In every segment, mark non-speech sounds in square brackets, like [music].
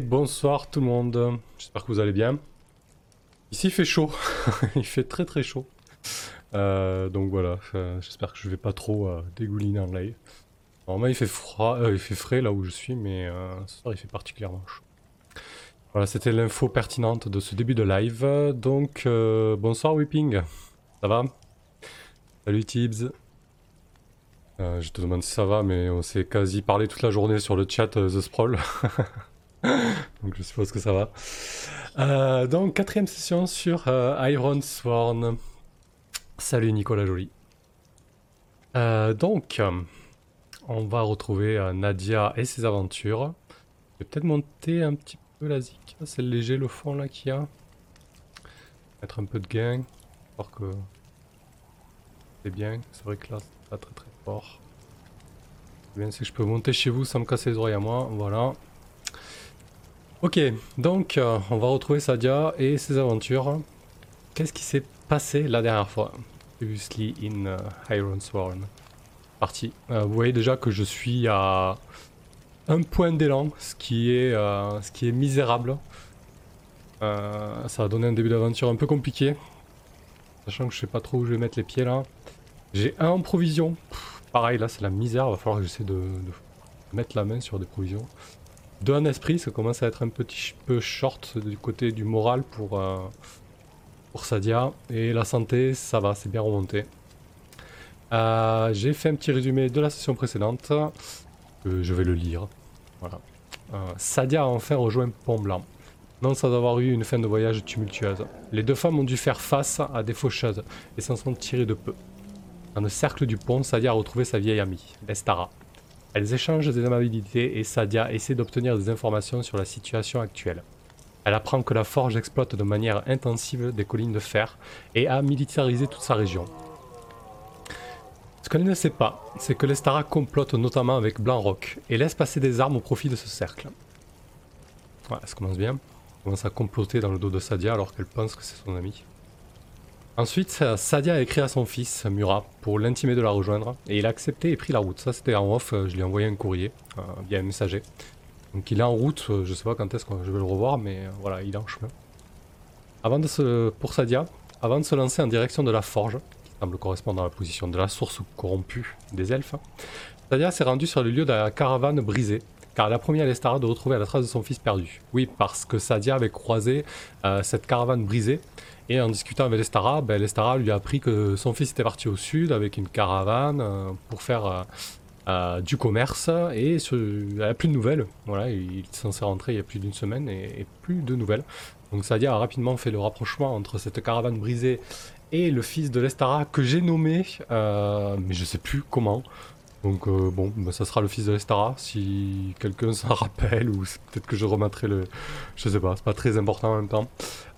Bonsoir tout le monde, j'espère que vous allez bien. Ici il fait chaud, [laughs] il fait très très chaud. Euh, donc voilà, euh, j'espère que je vais pas trop euh, dégouliner en live. Normalement il fait froid, il fait frais là où je suis, mais ce soir il fait particulièrement chaud. Voilà, c'était l'info pertinente de ce début de live. Donc bonsoir Whipping, ça va? Salut Tibbs. je te demande si ça va, mais on s'est quasi parlé toute la journée sur le chat The Sprawl. [laughs] [laughs] donc je suppose que ça va. Euh, donc quatrième session sur euh, Iron Sworn. Salut Nicolas Joly. Euh, donc on va retrouver Nadia et ses aventures. Je vais peut-être monter un petit peu la zik. C'est léger le fond là qu'il y a. Mettre un peu de gain. Voir que c'est bien. C'est vrai que là c'est pas très très fort. bien c'est que je peux monter chez vous sans me casser les oreilles à moi. Voilà. Ok, donc euh, on va retrouver Sadia et ses aventures. Qu'est-ce qui s'est passé la dernière fois? Previously in uh, Iron Sworn. Parti. Euh, vous voyez déjà que je suis à un point d'élan, ce qui est euh, ce qui est misérable. ça va donner un début d'aventure un peu compliqué. Sachant que je sais pas trop où je vais mettre les pieds là. J'ai un en provision. pareil là c'est la misère, va falloir que j'essaie de mettre la main sur des provisions d'un esprit, ça commence à être un petit peu short du côté du moral pour, euh, pour Sadia. Et la santé, ça va, c'est bien remonté. Euh, j'ai fait un petit résumé de la session précédente. je vais le lire. Voilà. Euh, Sadia a enfin rejoint Pont Blanc. Non sans avoir eu une fin de voyage tumultueuse. Les deux femmes ont dû faire face à des faucheuses et s'en sont tirées de peu. Dans le cercle du pont, Sadia a retrouvé sa vieille amie, Lestara. Elles échangent des amabilités et Sadia essaie d'obtenir des informations sur la situation actuelle. Elle apprend que la forge exploite de manière intensive des collines de fer et a militarisé toute sa région. Ce qu'elle ne sait pas, c'est que l'Estara complote notamment avec Blanc-Rock et laisse passer des armes au profit de ce cercle. Voilà, ça commence bien. Elle commence à comploter dans le dos de Sadia alors qu'elle pense que c'est son ami. Ensuite, Sadia a écrit à son fils, Murat, pour l'intimer de la rejoindre, et il a accepté et pris la route. Ça, c'était en off, je lui ai envoyé un courrier euh, via un messager. Donc il est en route, euh, je sais pas quand est-ce que je vais le revoir, mais euh, voilà, il est en chemin. Avant de se, pour Sadia, avant de se lancer en direction de la forge, qui semble correspondre à la position de la source corrompue des elfes, Sadia s'est rendu sur le lieu de la caravane brisée, car elle a promis à Lestara de retrouver la trace de son fils perdu. Oui, parce que Sadia avait croisé cette caravane brisée, et en discutant avec Lestara, ben Lestara lui a appris que son fils était parti au sud avec une caravane euh, pour faire euh, euh, du commerce et il n'a plus de nouvelles. Voilà, il est censé rentrer il y a plus d'une semaine et, plus de nouvelles. Donc Sadia a rapidement fait le rapprochement entre cette caravane brisée et le fils de Lestara que j'ai nommé, mais je sais plus comment. Donc bon, ben, ça sera le fils de Lestara, si quelqu'un [laughs] s'en rappelle, ou peut-être que je remettrai le... Je sais pas, c'est pas très important en même temps.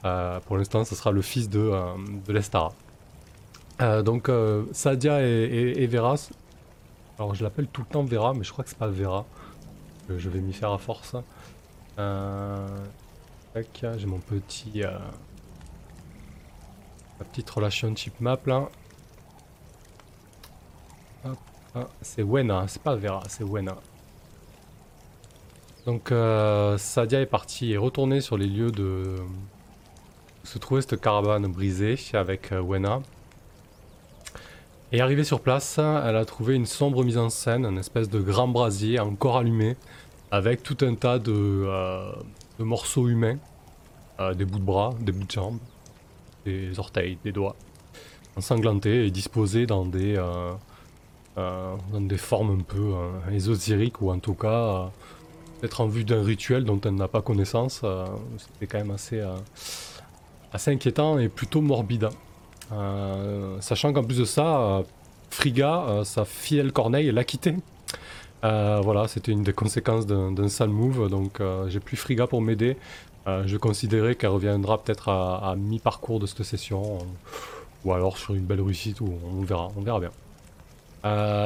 Euh, pour l'instant, ce sera le fils de, euh, de l'Estara. Euh, donc Sadia et, Vera. Alors je l'appelle tout le temps Vera, mais je crois que c'est pas Vera. Je vais m'y faire à force. J'ai mon petit. ma petite relation chip map là. C'est Wena, c'est pas Vera, c'est Wena. Donc Sadia est partie et retournée sur les lieux de, se trouvait cette caravane brisée avec euh, Wena. Et arrivée sur place, elle a trouvé une sombre mise en scène, une espèce de grand brasier encore allumé, avec tout un tas de, euh, morceaux humains, euh, des bouts de bras, des bouts de jambes, des orteils, des doigts, ensanglantés et disposés dans des, dans des formes un peu ésotériques ou en tout cas peut-être en vue d'un rituel dont elle n'a pas connaissance. C'était quand même assez assez inquiétant et plutôt morbide. Euh, sachant qu'en plus de ça, euh, Friga, euh, sa fidèle Corneille, l'a quitté. voilà, c'était une des conséquences d'un sale move, donc j'ai plus Friga pour m'aider. je considérais qu'elle reviendra peut-être à, mi-parcours de cette session, ou alors sur une belle réussite, ou on verra, on verra bien.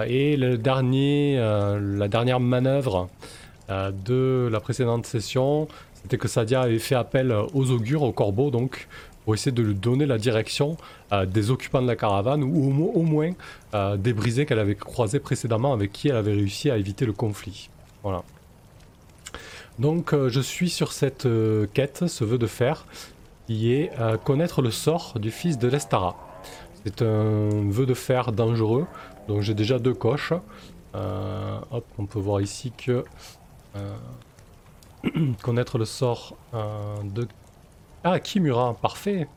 Et le dernier, la dernière manœuvre de la précédente session, c'était que Sadia avait fait appel aux augures, aux corbeaux donc, pour essayer de lui donner la direction euh, des occupants de la caravane ou au, moins euh, des brisés qu'elle avait croisés précédemment avec qui elle avait réussi à éviter le conflit. Voilà. Donc je suis sur cette quête, ce vœu de fer, qui est connaître le sort du fils de l'Estara. C'est un vœu de fer dangereux, donc j'ai déjà deux coches. hop, on peut voir ici que [clears throat] connaître le sort de... Ah, Kimura, parfait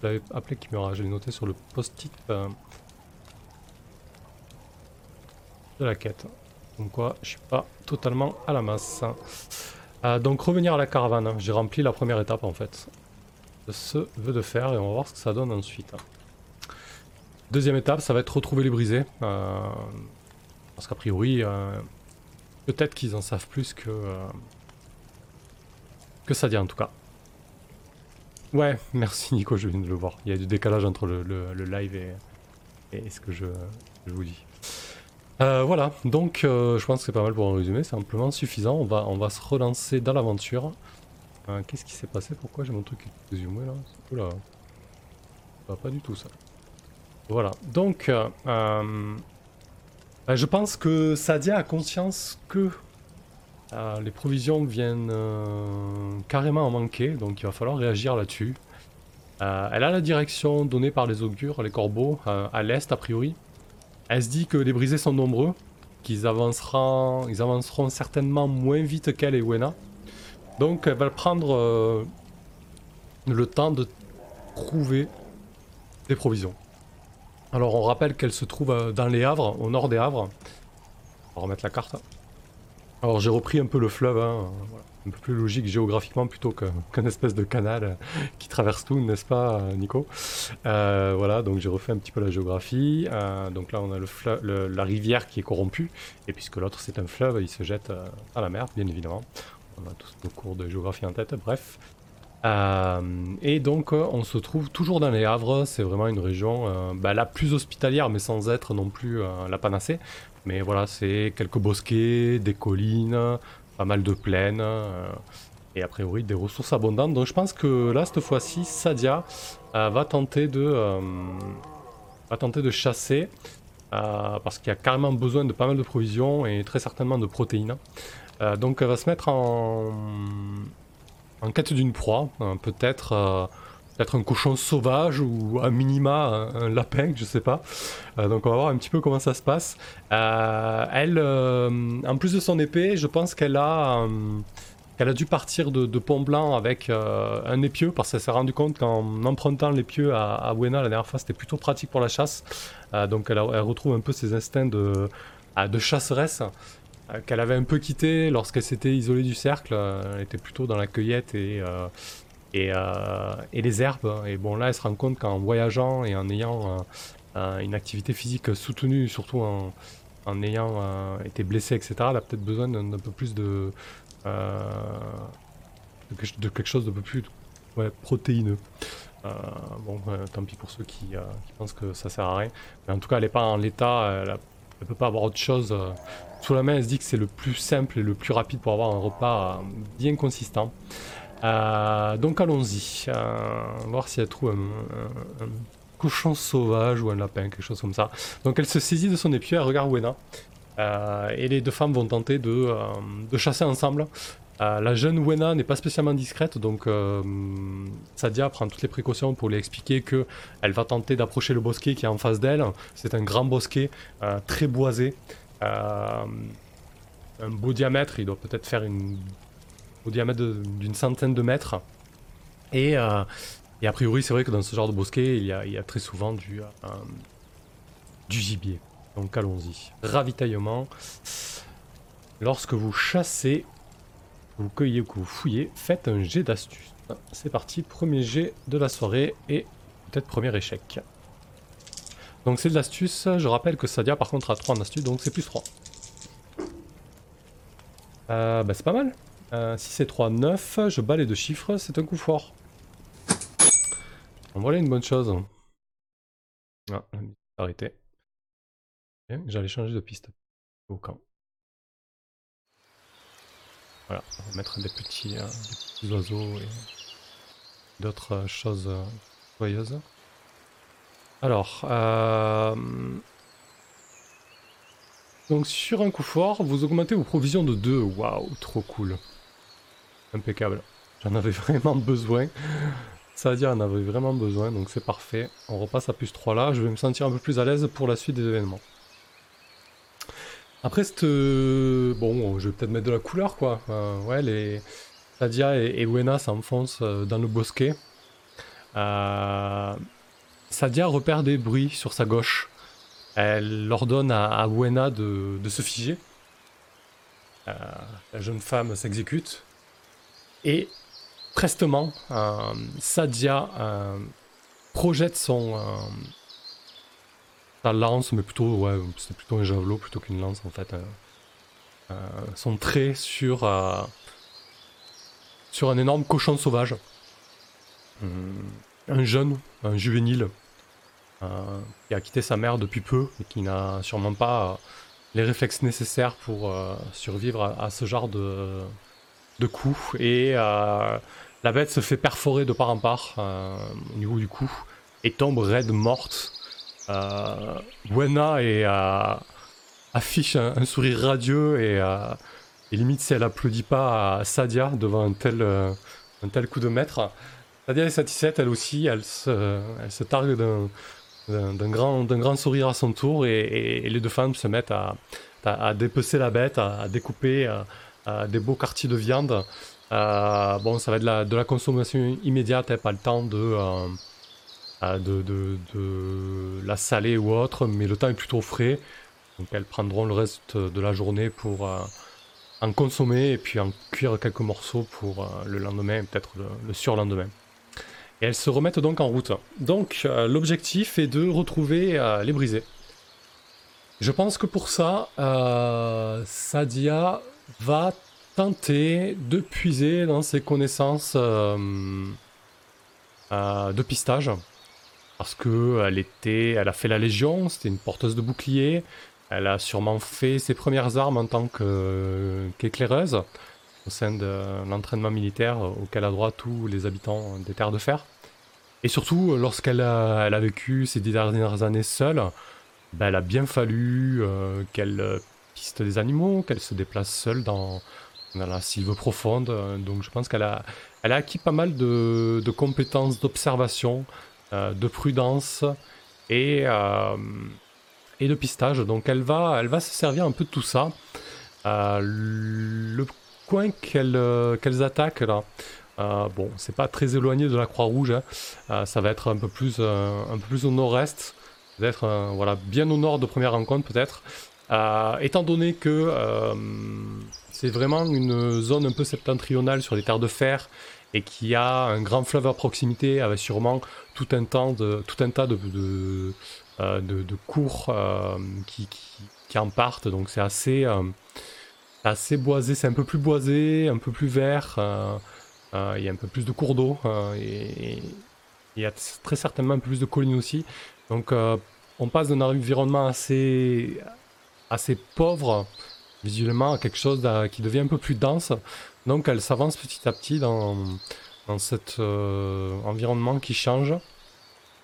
Je l'avais appelé Kimura, je l'ai noté sur le post-it de la quête. Donc quoi, je suis pas totalement à la masse. Euh, donc revenir à la caravane, j'ai rempli la première étape en fait. Ce vœu de faire et on va voir ce que ça donne ensuite. Deuxième étape, ça va être retrouver les brisés. Euh, parce qu'a priori, euh, peut-être qu'ils en savent plus que, que ça dit en tout cas. Ouais, merci Nico, je viens de le voir. Il y a du décalage entre le, live et, ce que je, vous dis. Euh, voilà, donc euh, je pense que c'est pas mal pour un résumé, c'est amplement suffisant. On va, se relancer dans l'aventure. Euh, qu'est-ce qui s'est passé? Pourquoi j'ai mon truc qui est là? Oula, pas du tout ça. Voilà, donc bah, je pense que Sadia a conscience que les provisions viennent carrément en manquer, donc il va falloir réagir là-dessus. elle a la direction donnée par les augures, les corbeaux, à l'est a priori. Elle se dit que les brisés sont nombreux, qu'ils avanceront, avanceront certainement moins vite qu'elle et Wena. Donc elle va prendre euh, le temps de trouver des provisions. Alors on rappelle qu'elle se trouve euh, dans les Havres, au nord des Havres. On va remettre la carte. Alors j'ai repris un peu le fleuve, hein, un peu plus logique géographiquement plutôt [laughs] qu'un espèce de canal euh, qui traverse tout, n'est-ce pas, euh, Nico? Voilà, donc j'ai refait un petit peu la géographie. donc là, on a la rivière qui est corrompue, et puisque l'autre c'est un fleuve, il se jette à la mer, bien évidemment. On a tous nos cours de géographie en tête, bref. Et donc on se trouve toujours dans les Havres, c'est vraiment une région bah, la plus hospitalière mais sans être non plus la panacée. Mais voilà, c'est quelques bosquets, des collines, pas mal de plaines. Euh, et a priori des ressources abondantes. Donc je pense que là, cette fois-ci, Sadia euh, va tenter de euh, va tenter de chasser. parce qu'il y a carrément besoin de pas mal de provisions et très certainement de protéines. donc elle va se mettre en, en quête d'une proie, peut-être peut-être un cochon sauvage ou à minima un, lapin, je sais pas. Euh, donc on va voir un petit peu comment ça se passe. Euh, elle, euh, en plus de son épée, je pense qu'elle a, a dû partir de, Pont Blanc avec un épieu parce qu'elle s'est rendu compte qu'en empruntant l'épieu à, à Buena la dernière fois, c'était plutôt pratique pour la chasse. donc elle, retrouve un peu ses instincts de, de chasseresse qu'elle avait un peu quitté lorsqu'elle s'était isolée du cercle. Elle était plutôt dans la cueillette et, euh, et, les herbes. Et bon, là, elle se rend compte qu'en voyageant et en ayant euh, euh, une activité physique soutenue, surtout en, ayant été blessée, etc., elle a peut-être besoin d'un peu plus de, de, quelque chose de peu plus protéineux. bon, tant pis pour ceux qui, pensent que ça sert à rien. Mais en tout cas, elle n'est pas en l'état, elle, ne peut pas avoir autre chose sous la main. Elle se dit que c'est le plus simple et le plus rapide pour avoir un repas bien consistant. Euh, donc allons-y. Euh, voir si elle trouve un, cochon sauvage ou un lapin, quelque chose comme ça. Donc elle se saisit de son épieu, elle regarde Wena. Euh, et les deux femmes vont tenter de, chasser ensemble. la jeune Wena n'est pas spécialement discrète, donc Sadia prend toutes les précautions pour lui expliquer que elle va tenter d'approcher le bosquet qui est en face d'elle. C'est un grand bosquet, très boisé. Un beau diamètre, il doit peut-être faire une au diamètre d'une centaine de mètres. Et, euh, et a priori, c'est vrai que dans ce genre de bosquet, il y a, il y a très souvent du, euh, du gibier. Donc allons-y. Ravitaillement. Lorsque vous chassez, vous cueillez ou que vous fouillez, faites un jet d'astuce. C'est parti, premier jet de la soirée et peut-être premier échec. Donc c'est de l'astuce, je rappelle que Sadia par contre a 3 en astuce, donc c'est plus 3. Euh, bah c'est pas mal. Euh, si c'est 3, 9, je bats les deux chiffres, c'est un coup fort. voilà une bonne chose. Ah, la musique arrêtée. J'allais changer de piste au camp. Voilà, on va mettre des petits, euh, oiseaux et d'autres euh, choses joyeuses. Alors, euh, donc sur un coup fort, vous augmentez vos provisions de 2. Waouh, trop cool. Impeccable. J'en avais [laughs] vraiment besoin. Ça veut dire en avait vraiment besoin, donc c'est parfait. On repasse à plus 3 là, je vais me sentir un peu plus à l'aise pour la suite des événements. Après, cette... bon, je vais peut-être mettre de la couleur, quoi. Euh, ouais, les Sadia et, Wena s'enfoncent euh, dans le bosquet. Euh... Sadia repère des bruits sur sa gauche. Elle ordonne à, à de, se figer. Euh, la jeune femme s'exécute. Et prestement, euh, Sadia euh, projette son sa lance, mais plutôt ouais, c'est plutôt un javelot plutôt qu'une lance en fait. son trait sur sur un énorme cochon sauvage, un jeune, un juvénile, qui a quitté sa mère depuis peu et qui n'a sûrement pas les réflexes nécessaires pour survivre à, ce genre de de coups et euh, la bête se fait perforer de part en part euh, au niveau du cou et tombe raide morte. Euh, Wena et, affiche un, sourire radieux et, limite si elle applaudit pas à Sadia devant un tel, un tel coup de maître. Sadia est satisfaite elle aussi, elle se, elle se targue d'un grand, grand sourire à son tour et, les deux femmes se mettent à, à, dépecer la bête, à, découper, euh, des beaux quartiers de viande. Euh, bon, ça va être de la, de la consommation immédiate, hein, pas le temps euh, de, de, de, la saler ou autre, mais le temps est plutôt frais. Donc elles prendront le reste de la journée pour en consommer et puis en cuire quelques morceaux pour le lendemain, peut-être le, surlendemain. Et elles se remettent donc en route. Donc l'objectif est de retrouver les brisés. Je pense que pour ça, Sadia va tenter de puiser dans ses connaissances euh, euh, de pistage. Parce que elle était, elle a fait la Légion, c'était une porteuse de bouclier. Elle a sûrement fait ses premières armes en tant qu'éclaireuse au sein de l'entraînement militaire auquel a droit tous les habitants des terres de fer. Et surtout, lorsqu'elle a, elle a vécu ces dix dernières années seule, ben, elle a bien fallu euh, qu'elle des animaux, qu'elle se déplace seule dans, la sylve profonde. Donc je pense qu'elle a, elle a acquis pas mal de, compétences d'observation, euh, de prudence et, euh, et de pistage. Donc elle va, elle va se servir un peu de tout ça. Euh, le coin qu'elles attaquent là, bon, c'est pas très éloigné de la Croix-Rouge. Hein. ça va être un peu plus, un peu plus au nord-est, peut-être voilà, bien au nord de première rencontre peut-être. Euh, étant donné que euh, c'est vraiment une zone un peu septentrionale sur les terres de fer et qu'il y a un grand fleuve à proximité avec sûrement tout un, temps de, tout un tas de, de, euh, cours qui, qui, en partent. Donc c'est assez, assez boisé, c'est un peu plus boisé, un peu plus vert. Il y a un peu plus de cours d'eau et il y a très certainement un peu plus de collines aussi. Donc on passe d'un environnement assez, assez pauvre visuellement à quelque chose qui devient un peu plus dense. Donc elle s'avance petit à petit dans, dans cet euh, environnement qui change.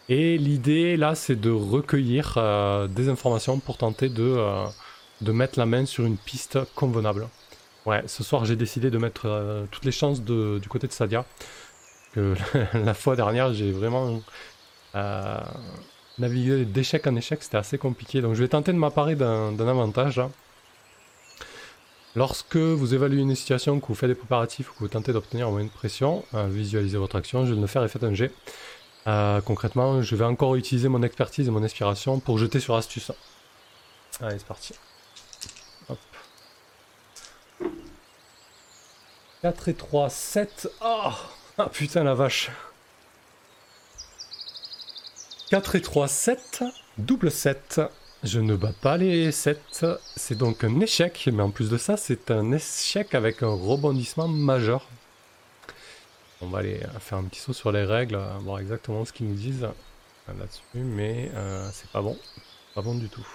Et l'idée là c'est de recueillir euh, des informations pour tenter de, euh, de mettre la main sur une piste convenable. Ouais, ce soir j'ai décidé de mettre toutes les chances du côté de Sadia. [laughs] La fois dernière j'ai vraiment naviguer d'échec en échec, c'était assez compliqué. Donc je vais tenter de m'apparer d'un avantage. Lorsque vous évaluez une situation, que vous faites des préparatifs que vous tentez d'obtenir un moyen de pression, euh, visualisez votre action, je vais le faire et faites un. Euh, concrètement, je vais encore utiliser mon expertise et mon inspiration pour jeter sur astuce. Allez, c'est parti. 4 et 3, 7. Oh ah putain la vache 4 et 3, 7. Double 7. Je ne bats pas les 7. C'est donc un échec, mais en plus de ça, c'est un échec avec un rebondissement majeur. On va aller faire un petit saut sur les règles, voir exactement ce qu'ils nous disent là-dessus, mais euh, c'est pas bon. Pas bon du tout.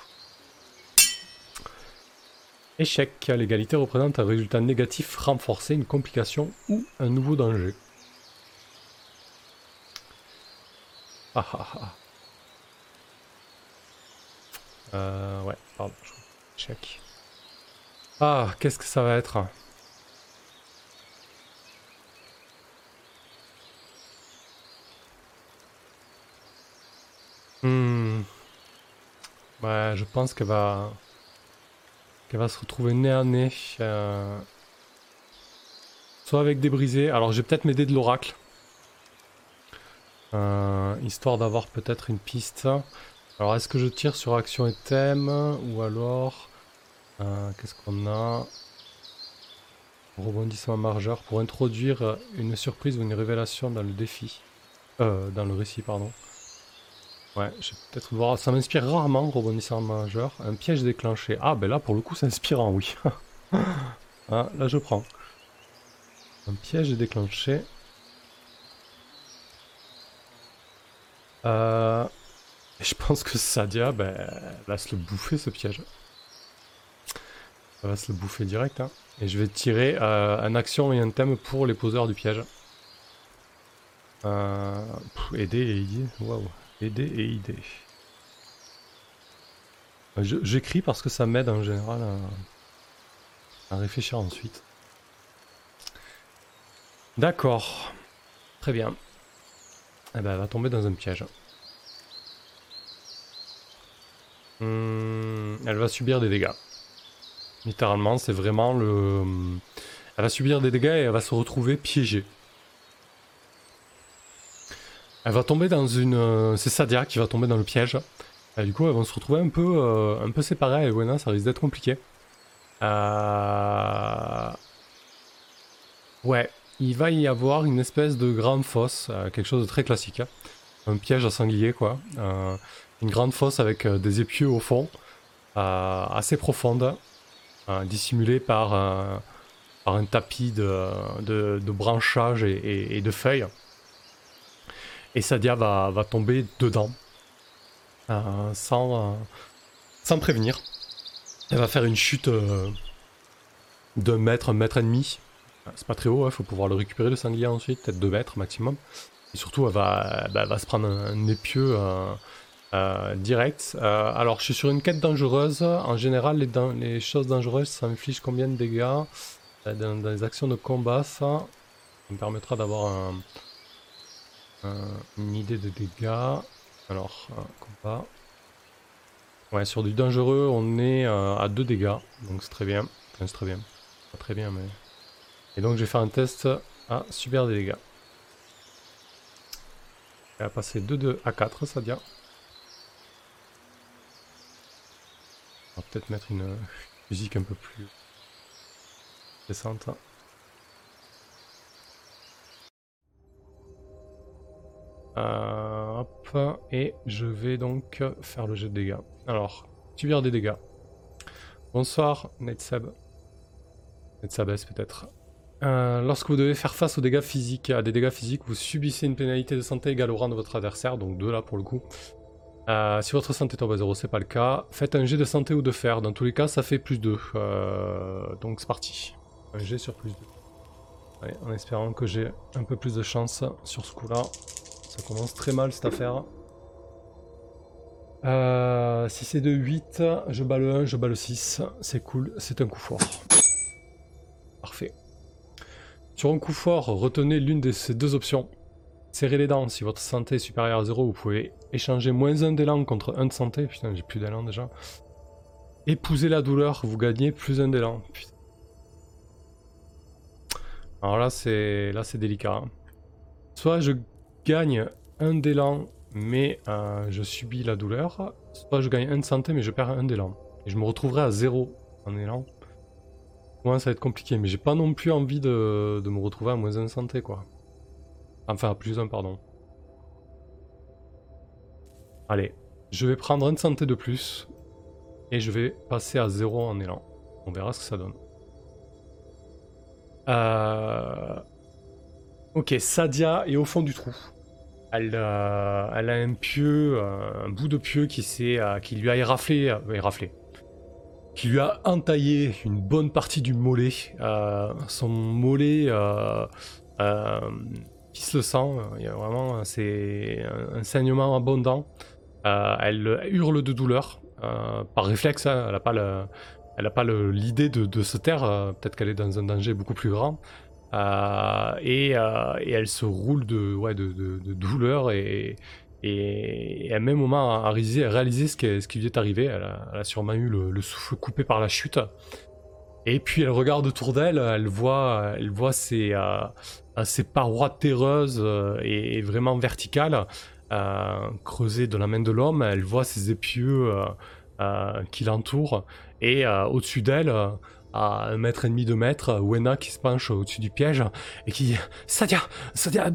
Échec. L'égalité représente un résultat négatif renforcé, une complication ou un nouveau danger. Ah ah ah. Euh, ouais, pardon. Échec. Ah, qu'est-ce que ça va être? Hmm. Ouais, je pense qu'elle va qu'elle va se retrouver nez à nez. euh, Soit avec des brisés. Alors, je vais peut-être m'aider de l'oracle. Euh, histoire d'avoir peut-être une piste. Alors, est-ce que je tire sur action et thème Ou alors... euh, Qu'est-ce qu'on a? Rebondissement margeur pour introduire une surprise ou une révélation dans le défi. Dans le récit, pardon. Ouais, je vais peut-être voir. Ça m'inspire rarement, rebondissement majeur. Un piège déclenché. Ah, ben là, pour le coup, c'est inspirant, oui. [laughs] ah, là, je prends. Un piège déclenché. Euh, je pense que Sadia, ben, va se le bouffer, ce piège. Elle va se le bouffer direct. Hein. Et je vais tirer euh, un action et un thème pour les poseurs du piège. Euh, aider et aider. Waouh. Aider et. Euh, je- J'écris parce que ça m'aide en général à, réfléchir ensuite. D'accord. Très bien. Eh ben, elle va tomber dans un piège. Hmm, elle va subir des dégâts. Littéralement, c'est vraiment le... Elle va subir des dégâts et elle va se retrouver piégée. Elle va tomber dans une... euh, C'est Sadia qui va tomber dans le piège. Et du coup, elles vont se retrouver un peu, euh, un peu séparées. Et Wena, ça risque d'être compliqué. Euh... Ouais, il va y avoir une espèce de grande fosse, euh, quelque chose de très classique. Un piège à sanglier, quoi. Une grande fosse avec des épieux au fond, assez profonde, dissimulée par, par un tapis de, de, de branchages et de feuilles. Et Sadia va, va tomber dedans, euh, sans, euh, sans prévenir. Elle va faire une chute euh, d'un mètre, un mètre et demi. C'est pas très haut, il faut pouvoir le récupérer le sanglier ensuite, peut-être 2 mètres maximum. Et surtout, elle va, bah, va se prendre un, épieu direct. Alors, je suis sur une quête dangereuse. En général, les, choses dangereuses, ça inflige combien de dégâts? Dans, dans les actions de combat, ça, ça me permettra d'avoir un- une idée de dégâts. Alors, un combat. Ouais, sur du dangereux, on est euh, à 2 dégâts, donc c'est très bien. Enfin, c'est très bien. Pas très bien, mais. Et donc, je vais faire un test à subir des dégâts. Elle a passé 2 2 à 4, ça vient. On va peut-être mettre une [laughs] musique un peu plus descente. Hop, et je vais donc faire le jet de dégâts. Alors, subir des dégâts. Bonsoir, Netseb. Netsabes peut-être. Euh, lorsque vous devez faire face aux dégâts physiques, à des dégâts physiques, vous subissez une pénalité de santé égale au rang de votre adversaire, donc 2 là pour le coup. Euh, si votre santé tombe à 0, c'est pas le cas. Faites un jet de santé ou de fer, dans tous les cas ça fait plus 2. Euh, donc c'est parti. Un jet sur plus 2. Allez, en espérant que j'ai un peu plus de chance sur ce coup-là. Ça commence très mal cette affaire. Euh, si c'est de 8, je bats le 1, je bats le 6. C'est cool, c'est un coup fort. Parfait. Sur un coup fort, retenez l'une de ces deux options. Serrez les dents. Si votre santé est supérieure à 0, vous pouvez échanger moins 1 d'élan contre 1 de santé. Putain, j'ai plus d'élan déjà. Épousez la douleur, vous gagnez plus 1 d'élan. Putain. Alors là, c'est là c'est délicat. hein. Soit je gagne un d'élan, mais euh, je subis la douleur. Soit je gagne 1 de santé, mais je perds un d'élan. Et je me retrouverai à 0 en élan. Ouais, ça va être compliqué, mais j'ai pas non plus envie de, de me retrouver à moins 1 santé, quoi. Enfin, à plus 1, pardon. Allez, je vais prendre une santé de plus, et je vais passer à 0 en élan. On verra ce que ça donne. Euh... Ok, Sadia est au fond du trou. Elle, euh, a un pieu, euh, un bout de pieu qui, euh, qui lui a éraflé, euh, éraflé, qui lui a entaillé une bonne partie du mollet. Son mollet pisse le sang. Il y a vraiment c'est un, saignement abondant. Elle hurle de douleur par réflexe. hein, elle n'a pas l'idée de, de se taire. Peut-être qu'elle est dans un danger beaucoup plus grand. Euh, et, euh, et elle se roule de, douleur et, et, à même moment a réalisé, ce, qui, lui est arrivé. Elle a, sûrement eu le, souffle coupé par la chute. Et puis elle regarde autour d'elle, elle voit, elle voit ses, parois terreuses et, vraiment verticales creusées de la main de l'homme. Elle voit ces épieux qui l'entourent. Et au-dessus d'elle, à un mètre et demi, deux mètres, Wena qui se penche au-dessus du piège et qui dit Sadia, Sadia,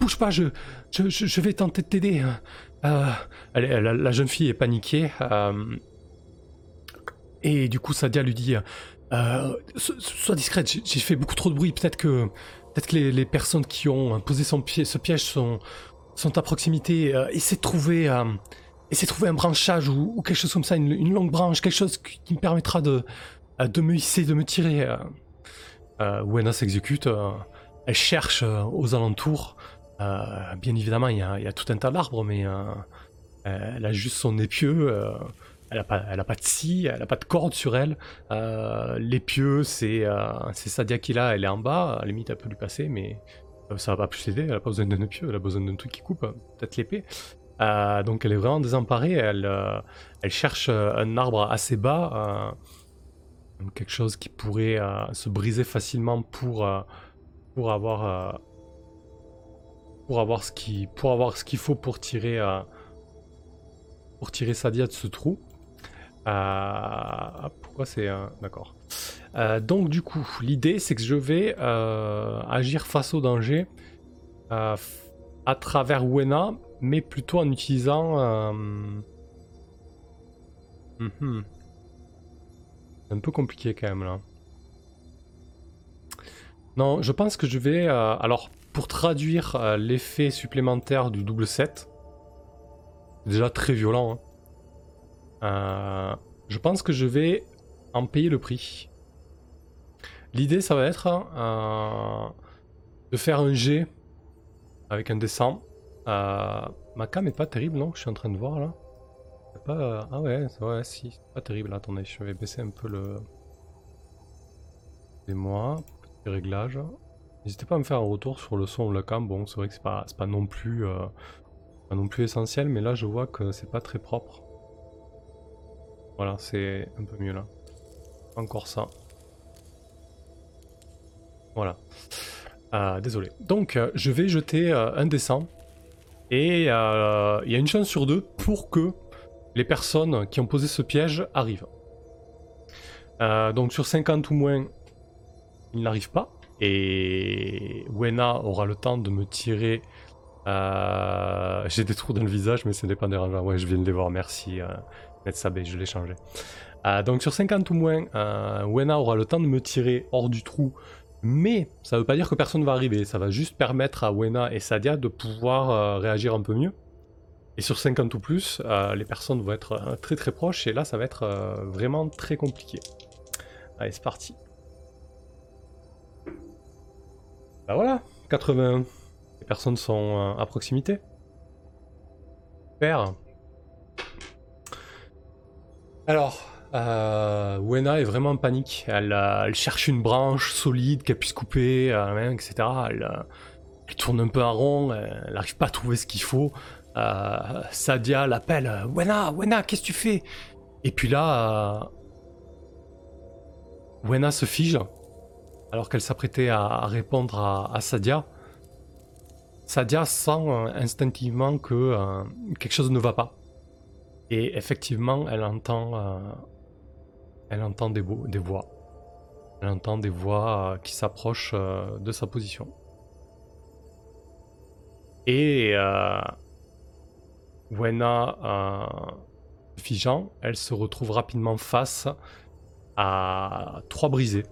bouge pas, je, vais tenter de t'aider. Euh, la, jeune fille est paniquée. Euh, et du coup, Sadia lui dit euh, Sois discrète, j'ai fait beaucoup trop de bruit. Peut-être que, peut que les, personnes qui ont posé ce piège sont, sont à proximité. essaie de trouver. essaie de trouver un branchage ou, quelque chose comme ça, une, longue branche, quelque chose qui me permettra de, de me hisser, de me tirer. Euh, Wena s'exécute, elle cherche aux alentours euh, bien évidemment, il y, a, tout un tas d'arbres, mais euh, elle a juste son épieu. Euh, elle n'a pas, a pas de scie, elle n'a pas de corde sur elle. L'épieu, c'est Sadia qui l'a, elle est en bas. À la limite, elle peut lui passer, mais ça va pas plus l'aider. Elle n'a pas besoin d'un épieu, elle a besoin d'un truc qui coupe, peut-être l'épée. donc elle est vraiment désemparée. Elle cherche un arbre assez bas, quelque chose qui pourrait se briser facilement pour, pour avoir pour avoir ce qui, pour avoir ce qu'il faut pour tirer, euh, pour tirer Sadia de ce trou. Euh, pourquoi c'est euh, d'accord. donc du coup, l'idée c'est que je vais agir face au danger à travers Wena, mais plutôt en utilisant. Mhm. Un peu compliqué quand même là. Non, je pense que je vais. alors, pour traduire euh, l'effet supplémentaire du double 7, déjà très violent, hein. euh, je pense que je vais en payer le prix. L'idée, ça va être euh, de faire un G avec un descend. ma cam est pas terrible, non Je suis en train de voir là. Pas, ah ouais, ouais, si, c'est pas terrible. Attendez, je vais baisser un peu le. Et moi, petit réglage. N'hésitez pas à me faire un retour sur le son ou la cam. Bon, c'est vrai que c'est pas, pas, non plus, euh, non plus essentiel, mais là je vois que c'est pas très propre. Voilà, c'est un peu mieux là. Encore ça. Voilà. Euh, désolé. Donc, euh, je vais jeter un dessin. Et il y a une chance sur deux pour que les personnes qui ont posé ce piège arrivent. donc sur 50 ou moins, ils n'arrivent pas. Et Wena aura le temps de me tirer. Euh, j'ai des trous dans le visage, mais ce n'est pas dérangeant. Ouais, je viens de les voir, merci. Euh, Netsabé, je l'ai changé. Euh, donc sur 50 ou moins, euh, Wena aura le temps de me tirer hors du trou. Mais ça ne veut pas dire que personne ne va arriver. Ça va juste permettre à Wena et Sadia de pouvoir réagir un peu mieux. Et sur 50 ou plus, les personnes vont être très très proches. Et là, ça va être vraiment très compliqué. Allez, c'est parti. Bah voilà, 80. Les personnes sont euh, à proximité. Super. Alors, euh, Wena est vraiment en panique. Elle, euh, cherche une branche solide qu'elle puisse couper, etc. Elle, tourne un peu en rond, elle n'arrive pas à trouver ce qu'il faut. Sadia l'appelle Wena, Wena, qu'est-ce que tu fais? Et puis là, Wena se fige alors qu'elle s'apprêtait à, répondre à, Sadia. Sadia sent euh, instinctivement que euh, quelque chose ne va pas. Et effectivement, elle entend, euh, elle entend des, voix. Elle entend des voix qui s'approchent de sa position. Et Wena figeant, elle se retrouve rapidement face à trois brisés.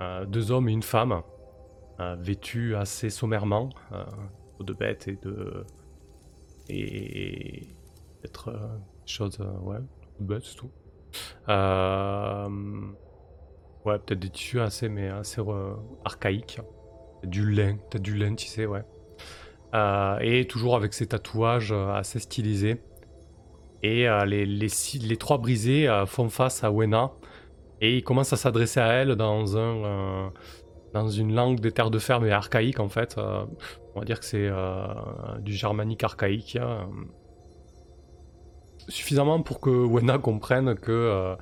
Euh, deux hommes et une femme, euh, vêtus assez sommairement, euh, de bêtes et de. et. être choses. ouais, de bêtes, c'est tout. ouais, peut-être des tissus assez, mais assez archaïques. Du lin, peut-être du lin, tu sais, ouais. Et toujours avec ces tatouages assez stylisés. Et les, les, trois brisés font face à Wena, et il commence à s'adresser à elle dans un euh, dans une langue des terres de ferme et archaïque en fait. Euh, On va dire que c'est du germanique archaïque. Hein. Suffisamment pour que Wena comprenne que,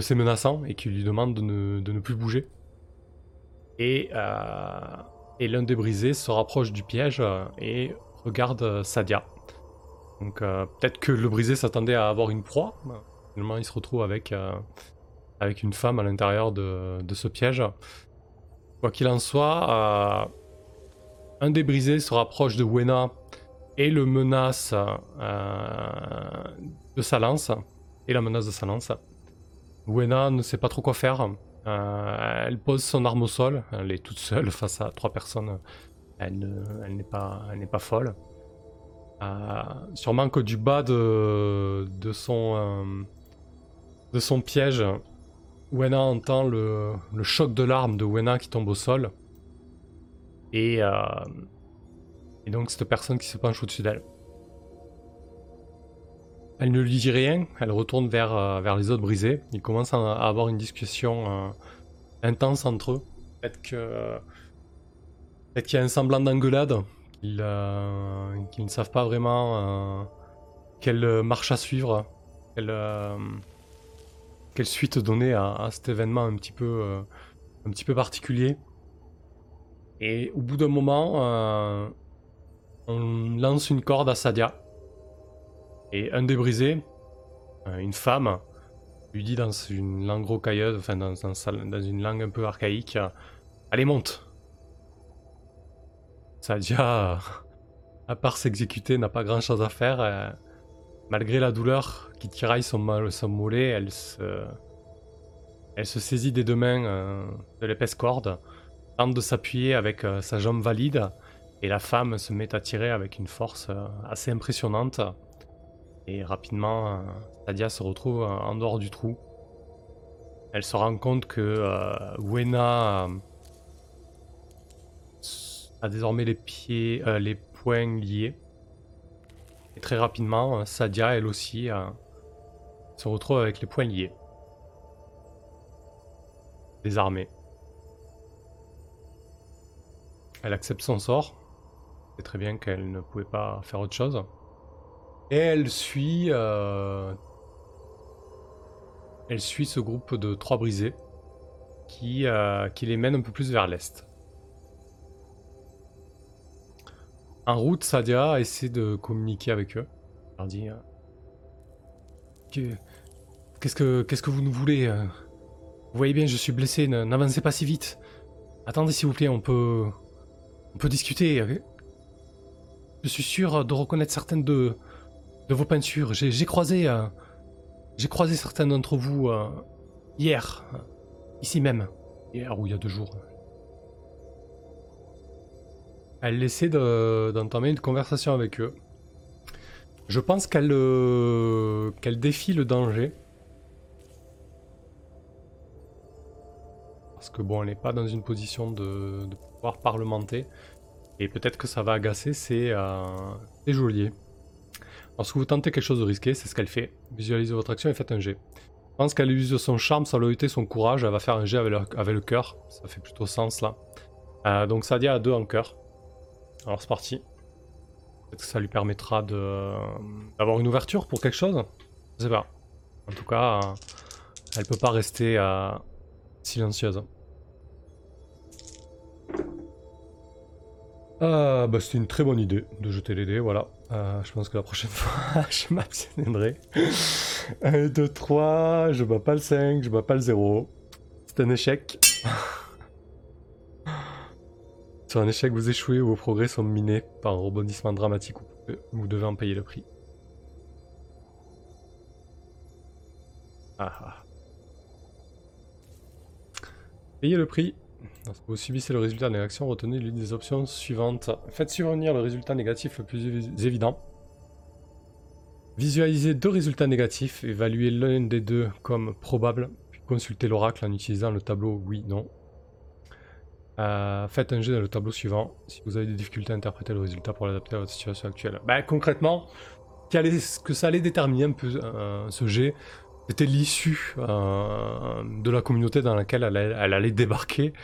c'est menaçant et qu'il lui demande de ne, plus bouger. Et, et l'un des brisés se rapproche du piège et regarde Sadia. Donc peut-être que le brisé s'attendait à avoir une proie. Finalement, il se retrouve avec, une femme à l'intérieur de, de, ce piège. Quoi qu'il en soit, un des brisés se rapproche de Wena et le menace euh, de sa lance. Et la menace de sa lance. Wena ne sait pas trop quoi faire. Euh, elle pose son arme au sol. Elle est toute seule [laughs] face à trois personnes. Elle, n'est pas, folle. Euh, sûrement que du bas de, son, de son piège, Wena entend le, choc de l'arme de Wena qui tombe au sol. Et, euh, et donc cette personne qui se penche au-dessus d'elle. Elle ne lui dit rien, elle retourne vers, euh, vers les autres brisés. Ils commencent à, avoir une discussion euh, intense entre eux. Peut-être qu'il y a un semblant d'engueulade, qu'ils ne savent pas vraiment quelle marche à suivre, quelle, suite donner à, cet événement un petit peu, un petit peu particulier. Et au bout d'un moment, euh, on lance une corde à Sadia. Et un des brisés, euh, une femme, lui dit dans une langue rocailleuse, enfin dans, une langue un peu archaïque, Allez, monte Sadia, à part s'exécuter, n'a pas grand chose à faire. Euh, malgré la douleur qui tiraille son, mollet, elle se, saisit des deux mains de l'épaisse corde tente de s'appuyer avec euh, sa jambe valide et la femme se met à tirer avec une force euh, assez impressionnante. Et rapidement, Stadia euh, se retrouve en dehors du trou. Elle se rend compte que Wena a désormais les pieds, les poings liés. Et très rapidement, Sadia, elle aussi, se retrouve avec les poings liés. Désarmée. Elle accepte son sort. C'est très bien qu'elle ne pouvait pas faire autre chose. Et elle suit... Euh, elle suit ce groupe de trois brisés qui, euh, qui les mène un peu plus vers l'est. En route, Sadia essaie de communiquer avec eux. Elle leur dit euh, Qu'est-ce que, qu'est-ce que vous nous voulez Vous voyez bien, je suis blessé, n'avancez pas si vite. Attendez, s'il vous plaît, on peut, on peut discuter. Je suis sûr de reconnaître certaines de, de vos peintures. J'ai croisé, euh, j'ai croisé certaines d'entre vous euh, hier, ici même. Hier ou il y a deux jours. Elle essaie d'entamer une conversation avec eux. Je pense qu'elle euh, défie le danger. Parce que bon, elle n'est pas dans une position de pouvoir parlementer. Et peut-être que ça va agacer ces, euh, geôliers. Lorsque vous tentez quelque chose de risqué, c'est ce qu'elle fait. Visualisez votre action et faites un jet. Je pense qu'elle use son charme, sa loyauté, son courage. Elle va faire un jet avec le, cœur. Ça fait plutôt sens là. Euh, donc Sadia a deux en cœur. Alors c'est parti. Peut-être que ça lui permettra d'avoir une ouverture pour quelque chose? Je sais pas. En tout cas, euh, elle peut pas rester euh, silencieuse. Ah, bah c'est une très bonne idée de jeter les dés, voilà. Euh, je pense que la prochaine [laughs] fois, je m'abstiendrai. 1, 2, 3, je bats pas le 5, je bats pas le 0. C'est un échec. [laughs] Sur un échec, vous échouez ou vos progrès sont minés par un rebondissement dramatique. Vous devez en payer le prix. Ah ah. Payez le prix. Lorsque vous subissez le résultat d'une action, retenez l'une des options suivantes. Faites survenir le résultat négatif le plus évident. Visualisez deux résultats négatifs, évaluez l'un des deux comme probable, puis consultez l'oracle en utilisant le tableau oui-non. Euh, faites un jet dans le tableau suivant si vous avez des difficultés à interpréter le résultat pour l'adapter à votre situation actuelle. Bah, concrètement, ce que ça allait déterminer un peu euh, ce jet, c'était l'issue euh, de la communauté dans laquelle elle allait débarquer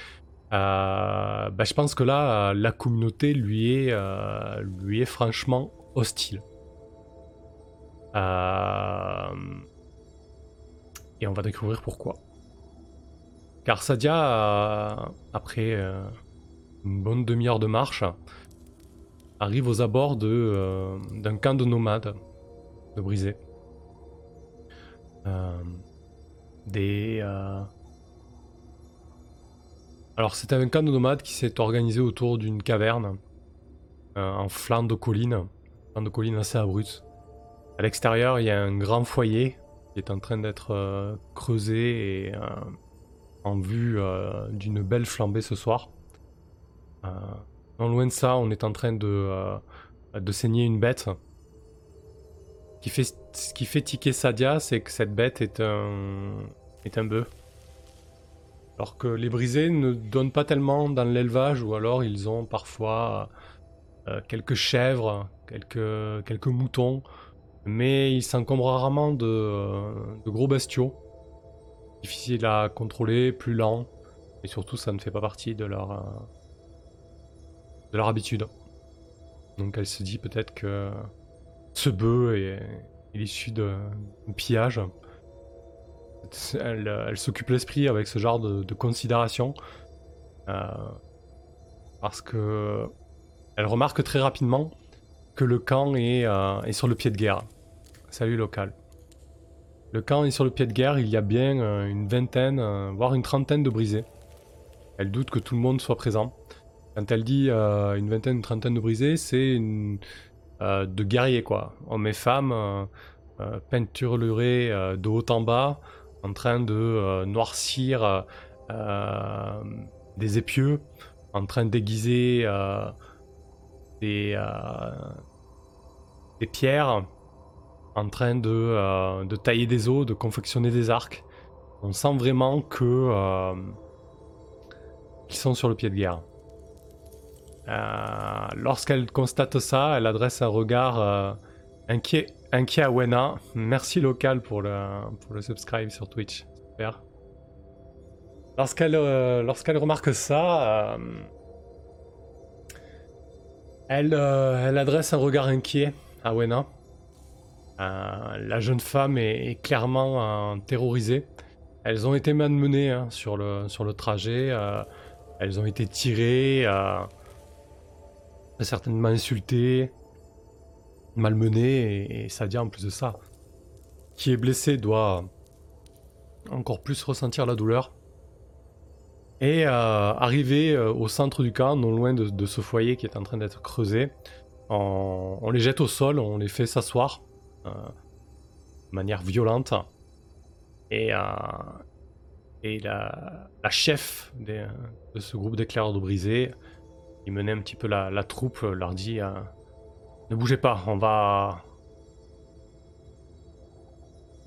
bah, je pense que là, la communauté lui est, lui est franchement hostile. Et on va découvrir pourquoi. Car Sadia, après une bonne demi-heure de marche, arrive aux abords d'un camp de nomades de Brisé. des, alors c'était un camp de nomades qui s'est organisé autour d'une caverne euh, en flanc de colline, flanc de colline assez abrupte. À l'extérieur, il y a un grand foyer qui est en train d'être euh, creusé et euh, en vue d'une belle flambée ce soir. non loin de ça, on est en train de, de saigner une bête. Qui fait, ce qui fait tiquer Sadia, c'est que cette bête est un, est un bœuf. Alors que les brisés ne donnent pas tellement dans l'élevage, ou alors ils ont parfois euh, quelques chèvres, quelques, moutons, mais ils s'encombrent rarement de, gros bestiaux, difficiles à contrôler, plus lents, et surtout ça ne fait pas partie de leur, euh, habitude. Donc elle se dit peut-être que ce bœuf est, est issu d'un pillage elle, s'occupe l'esprit avec ce genre de, considération. Euh, parce que elle remarque très rapidement que le camp est, euh, est, sur le pied de guerre. Salut local. Le camp est sur le pied de guerre, il y a bien euh, une vingtaine, voire une trentaine de brisés. Elle doute que tout le monde soit présent. Quand elle dit une vingtaine, une trentaine de brisés, c'est de guerriers quoi. Hommes et femmes, peinturlurés de haut en bas, en train de euh, noircir euh, des épieux, en train d'aiguiser euh, des, des, pierres, en train de, de, tailler des os, de confectionner des arcs. On sent vraiment qu'ils sont sur le pied de guerre. Lorsqu'elle constate ça, elle adresse un regard inquiet Inquiet Wena, merci local pour le, subscribe sur Twitch. Super. Lorsqu'elle euh, remarque ça, euh, elle, euh, elle adresse un regard inquiet à Wena. la jeune femme est, clairement terrorisée. Elles ont été malmenées hein, sur, le, sur le trajet. elles ont été tirées, certainement insultées malmené et, ça Sadia en plus de ça, qui est blessé, doit encore plus ressentir la douleur. Et euh, arrivé euh, au centre du camp, non loin de, ce foyer qui est en train d'être creusé, on, les jette au sol, on les fait s'asseoir euh, de manière violente. Et, et la, chef de ce groupe d'éclaireurs de brisés, qui menait un petit peu la, la troupe, leur dit ne bougez pas, on va...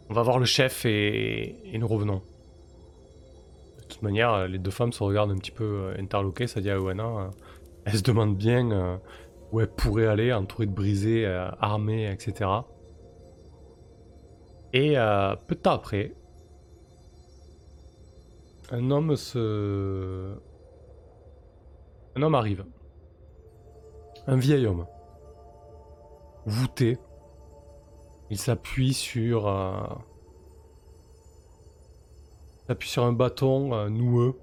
On va voir le chef et, nous revenons. De toute manière, les deux femmes se regardent un petit peu euh, interloquées, ça dit à Owana. Euh, elle se demande bien euh, où elle pourrait aller, entourée de brisés, armée, etc. Et peu de temps après, un homme se... Un homme arrive. Un vieil homme voûté. Il s'appuie sur, euh, un bâton euh, noueux.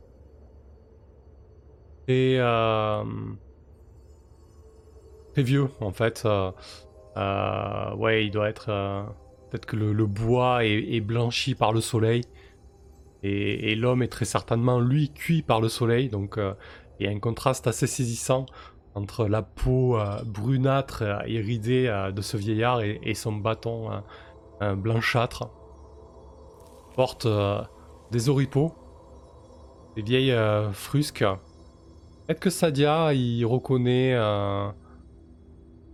Et euh, très vieux en fait. Euh, ouais, il doit être peut-être que le, bois est, blanchi par le soleil. Et, l'homme est très certainement lui cuit par le soleil. Donc il y a un contraste assez saisissant entre la peau euh, brunâtre et ridée euh, de ce vieillard et, son bâton euh, blanchâtre. Porte des oripeaux, des vieilles frusques. Peut-être que Sadia y reconnaît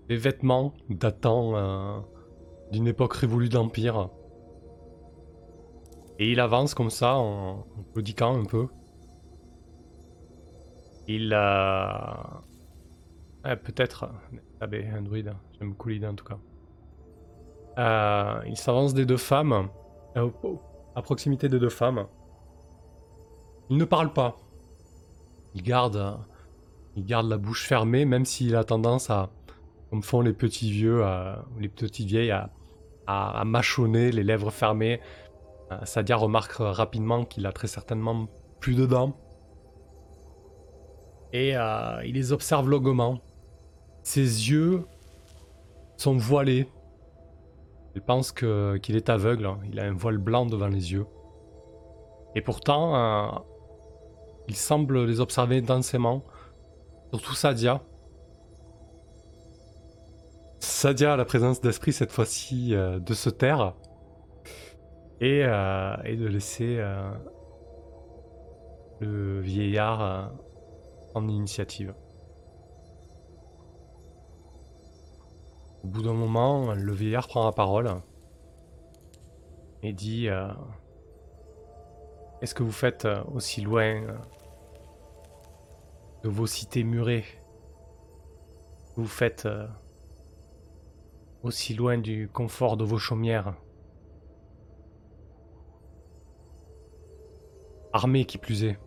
des vêtements datant d'une époque révolue d'Empire. Et il avance comme ça en, en un peu. Il, peut-être. Ah ben, un druide. J'aime beaucoup l'idée en tout cas. Euh, il s'avance des deux femmes. Euh, à proximité des deux femmes. Il ne parle pas. il garde, il garde la bouche fermée, même s'il a tendance à, comme font les petits vieux, les petites vieilles, à, à, mâchonner, les lèvres fermées. Euh, Sadia remarque rapidement qu'il a très certainement plus de dents. Et euh, il les observe longuement. Ses yeux sont voilés. Il pense qu'il est aveugle. Hein. Il a un voile blanc devant les yeux. Et pourtant, euh, il semble les observer intensément. Surtout Sadia. Sadia a la présence d'esprit cette fois-ci euh, de se taire et, euh, et de laisser le vieillard en initiative. Au bout d'un moment, le vieillard prend la parole et dit euh, Qu'est-ce que vous faites euh, aussi loin euh, de vos cités murées Vous faites aussi loin du confort de vos chaumières? Armée qui plus est.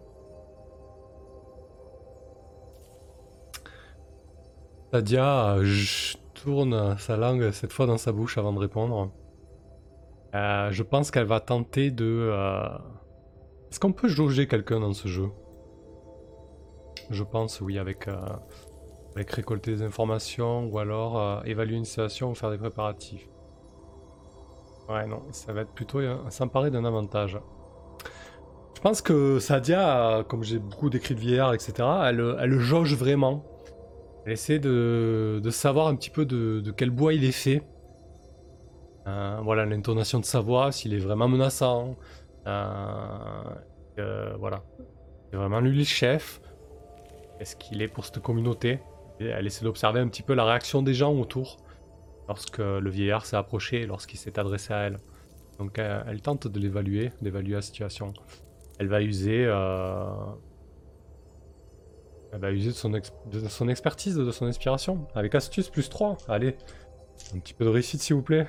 Sadia tourne sa langue cette fois dans sa bouche avant de répondre. Euh, je pense qu'elle va tenter de... Euh, est-ce qu'on peut jauger quelqu'un dans ce jeu? Je pense oui, avec, euh, avec récolter des informations ou alors évaluer une situation ou faire des préparatifs. Ouais, non, ça va être plutôt s'emparer d'un avantage. Je pense que Sadia, comme j'ai beaucoup décrit de vieillard, etc., elle, elle jauge vraiment. Elle essaie de, savoir un petit peu de, quel bois il est fait. Euh, voilà, l'intonation de sa voix, s'il est vraiment menaçant. Euh, euh, voilà. C'est vraiment lui le chef. Est-ce qu'il est pour cette communauté? Elle essaie d'observer un petit peu la réaction des gens autour lorsque le vieillard s'est approché, lorsqu'il s'est adressé à elle. Donc elle tente de l'évaluer, d'évaluer la situation. Elle va user elle va user de son, de son expertise, de son inspiration. Avec astuce plus 3. Allez. Un petit peu de réussite s'il vous plaît.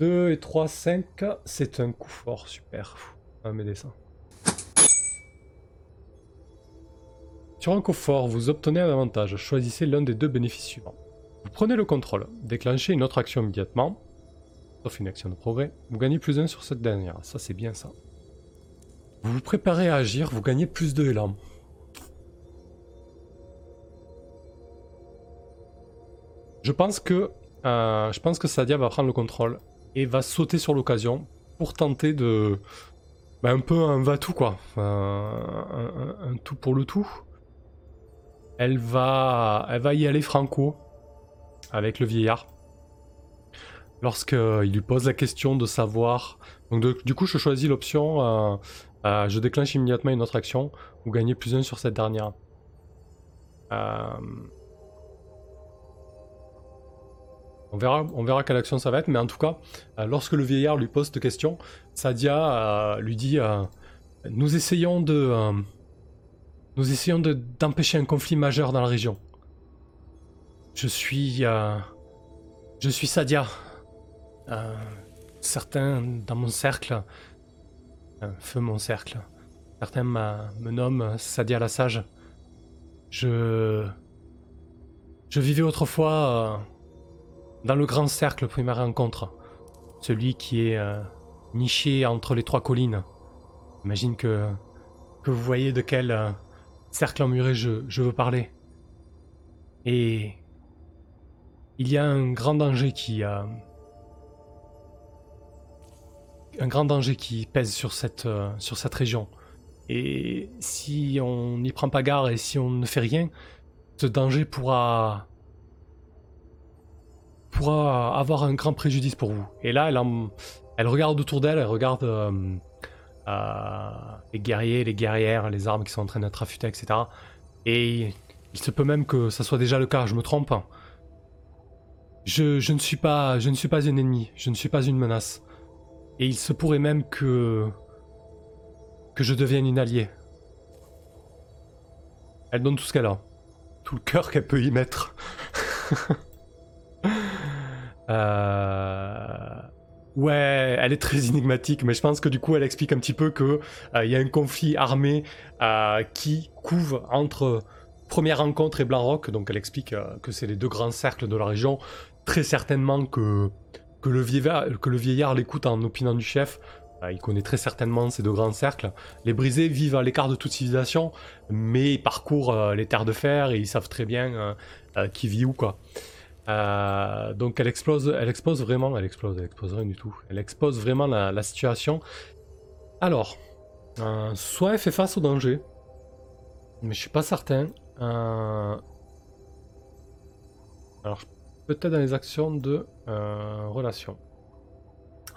2 et 3, 5. C'est un coup fort. Super. Un mes dessins. Sur un coup fort, vous obtenez un avantage. Choisissez l'un des deux bénéfices suivants. Vous prenez le contrôle. Déclenchez une autre action immédiatement. Sauf une action de progrès. Vous gagnez plus 1 sur cette dernière. Ça, c'est bien ça. Vous vous préparez à agir, vous gagnez plus de élan. Je pense que euh, je pense que Sadia va prendre le contrôle et va sauter sur l'occasion pour tenter de bah, un peu un va tout quoi, un, tout pour le tout. Elle va elle va y aller franco avec le vieillard. Lorsqu'il lui pose la question de savoir, donc du coup je choisis l'option euh, euh, je déclenche immédiatement une autre action ou gagner plus 1 sur cette dernière. Euh, on, verra, on verra quelle action ça va être, mais en tout cas, euh, lorsque le vieillard lui pose cette question, Sadia lui dit Nous essayons de. nous essayons d'empêcher un conflit majeur dans la région. Je suis. je suis Sadia. certains dans mon cercle feu mon cercle. Certains me nomment Sadia la Sage. Je. Je vivais autrefois euh, dans le grand cercle primaire rencontre. Celui qui est euh, niché entre les trois collines. Imagine que, que vous voyez de quel euh, cercle emmuré je, je veux parler. Et il y a un grand danger qui, un grand danger qui pèse sur cette, euh, sur cette région. Et si on n'y prend pas garde et si on ne fait rien, ce danger pourra pourra avoir un grand préjudice pour vous. Et là, elle, elle regarde autour d'elle, elle regarde euh, euh, les guerriers, les guerrières, les armes qui sont en train d'être affûtées, etc. Et il se peut même que ça soit déjà le cas, je me trompe. Je, je, ne suis pas, je ne suis pas un ennemi, je ne suis pas une menace. Et il se pourrait même que... que je devienne une alliée. Elle donne tout ce qu'elle a. Tout le cœur qu'elle peut y mettre. [laughs] Euh, Ouais, elle est très énigmatique, mais je pense que du coup, elle explique un petit peu que il y a un conflit armé qui couvre entre Première rencontre et Blanc donc elle explique que c'est les deux grands cercles de la région. Très certainement que, que le vieillard, l'écoute en opinant du chef. il connaît très certainement ces deux grands cercles. Les brisés vivent à l'écart de toute civilisation, mais ils parcourent les terres de fer et ils savent très bien qui vit où quoi. Euh, donc elle explose, elle expose vraiment, elle explose, elle expose rien du tout. Elle expose vraiment la, situation. Alors, euh, soit elle fait face au danger, mais je suis pas certain. Euh, alors, peut-être dans les actions de relation.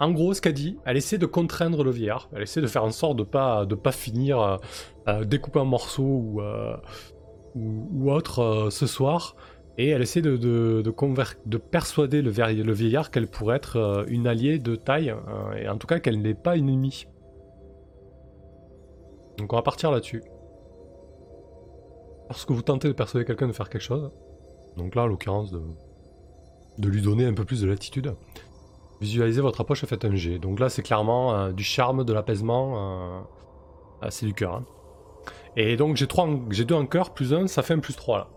En gros, ce qu'elle dit, elle essaie de contraindre le vieillard. Elle essaie de faire en sorte de pas de pas finir découpé en morceaux ou, ou autre ce soir. Et elle essaie de, de, persuader le, vieillard qu'elle pourrait être euh, une alliée de taille, euh, et en tout cas qu'elle n'est pas une ennemie. Donc on va partir là-dessus. Lorsque vous tentez de persuader quelqu'un de faire quelque chose, donc là en l'occurrence de, de lui donner un peu plus de latitude, visualisez votre approche faites un G. Donc là c'est clairement euh, du charme, de l'apaisement, c'est du cœur. Hein. Et donc j'ai deux en cœur, plus un, ça fait un plus 3 là.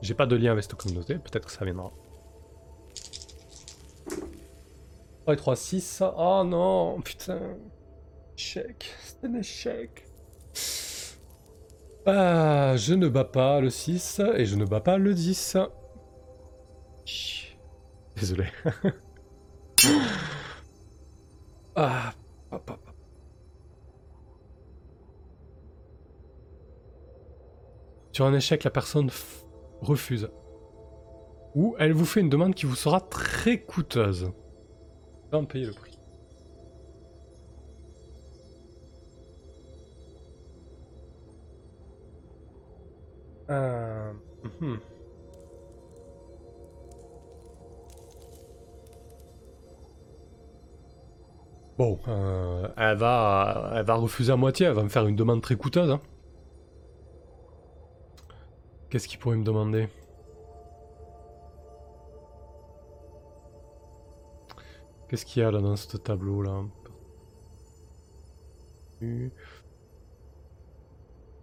J'ai pas de lien avec cette communauté, peut-être que ça viendra. 3 et 3, 6. Oh non, putain. Échec, c'est un échec. Ah, je ne bats pas le 6 et je ne bats pas le 10. Désolé. [laughs] ah, papa. Sur un échec, la personne refuse. Ou elle vous fait une demande qui vous sera très coûteuse. En payer le prix. Euh... Mhm. Bon, euh, elle, va, elle va refuser à moitié, elle va me faire une demande très coûteuse. Hein. Qu'est-ce qu'il pourrait me demander? Qu'est-ce qu'il y a là dans ce tableau là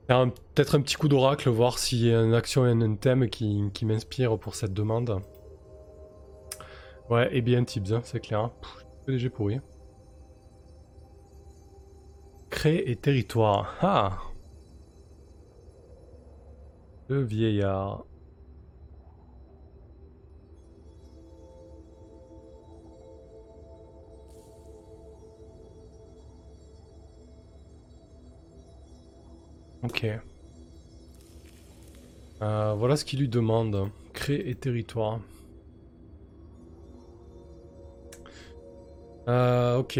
Peut-être un petit coup d'oracle, voir s'il y a une action et un thème qui, m'inspire pour cette demande. Ouais, et bien tips, hein, c'est clair. PDG pourri. Créer et territoire. Ah le vieillard. Ok. Euh, voilà ce qu'il lui demande. Créer et territoire. Euh, ok.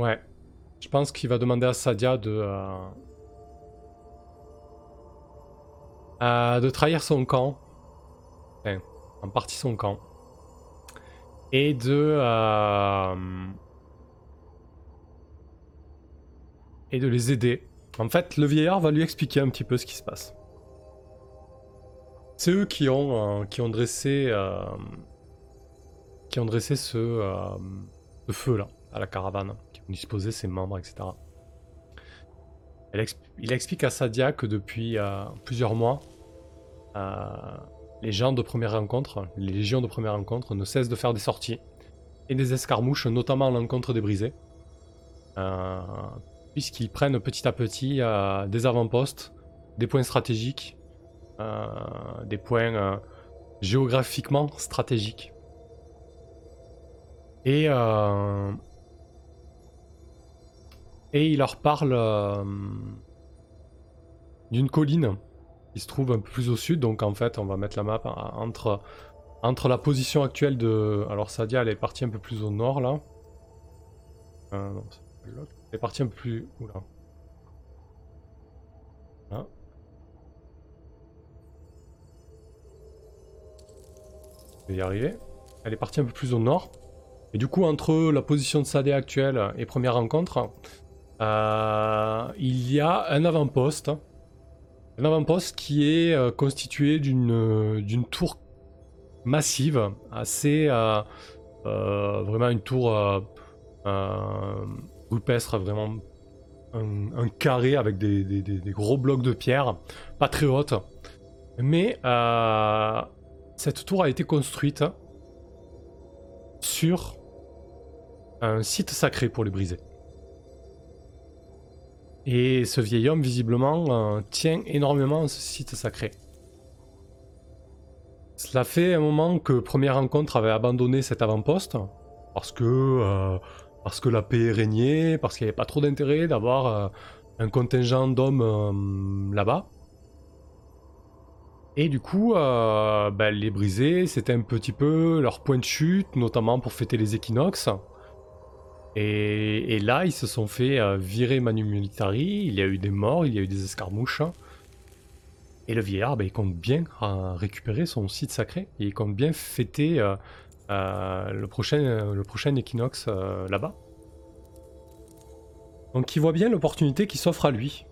Ouais. Je pense qu'il va demander à Sadia de... Euh, euh, de trahir son camp. Enfin, en partie son camp. Et de... Euh, et de les aider. En fait, le vieillard va lui expliquer un petit peu ce qui se passe. C'est eux qui ont, qui ont dressé... qui ont dressé ce, ce feu là, à la caravane disposer ses membres, etc. il explique à Sadia que depuis euh, plusieurs mois, euh, les gens de première rencontre, les légions de première rencontre, ne cessent de faire des sorties et des escarmouches, notamment à l'encontre des brisés, euh, puisqu'ils prennent petit à petit des avant-postes, des points stratégiques, des points géographiquement stratégiques. Et et il leur parle euh, d'une colline qui se trouve un peu plus au sud. Donc en fait, on va mettre la map entre, entre la position actuelle de... Alors Sadia, elle est partie un peu plus au nord là. Euh, non, elle est partie un peu plus... Oula. Là. Je vais y arriver. Elle est partie un peu plus au nord. Et du coup, entre la position de Sadia actuelle et première rencontre, euh, il y a un avant-poste Un avant-poste qui est euh, constitué d'une d'une tour massive, assez vraiment une tour rupestre, vraiment un, carré avec des, des, gros blocs de pierre, pas très haute. Mais cette tour a été construite sur un site sacré pour les briser. Et ce vieil homme, visiblement, euh, tient énormément à ce site sacré. Cela fait un moment que Première Rencontre avait abandonné cet avant-poste, parce que, euh, la paix régnait, parce qu'il n'y avait pas trop d'intérêt d'avoir euh, un contingent d'hommes là-bas. Et du coup, ben, les brisés, c'était un petit peu leur point de chute, notamment pour fêter les équinoxes. Et, là, ils se sont fait euh, virer Manu Militari, il y a eu des morts, il y a eu des escarmouches. Et le vieillard, ben, il compte bien euh, récupérer son site sacré, il compte bien fêter euh, le prochain équinoxe là-bas. Donc il voit bien l'opportunité qui s'offre à lui.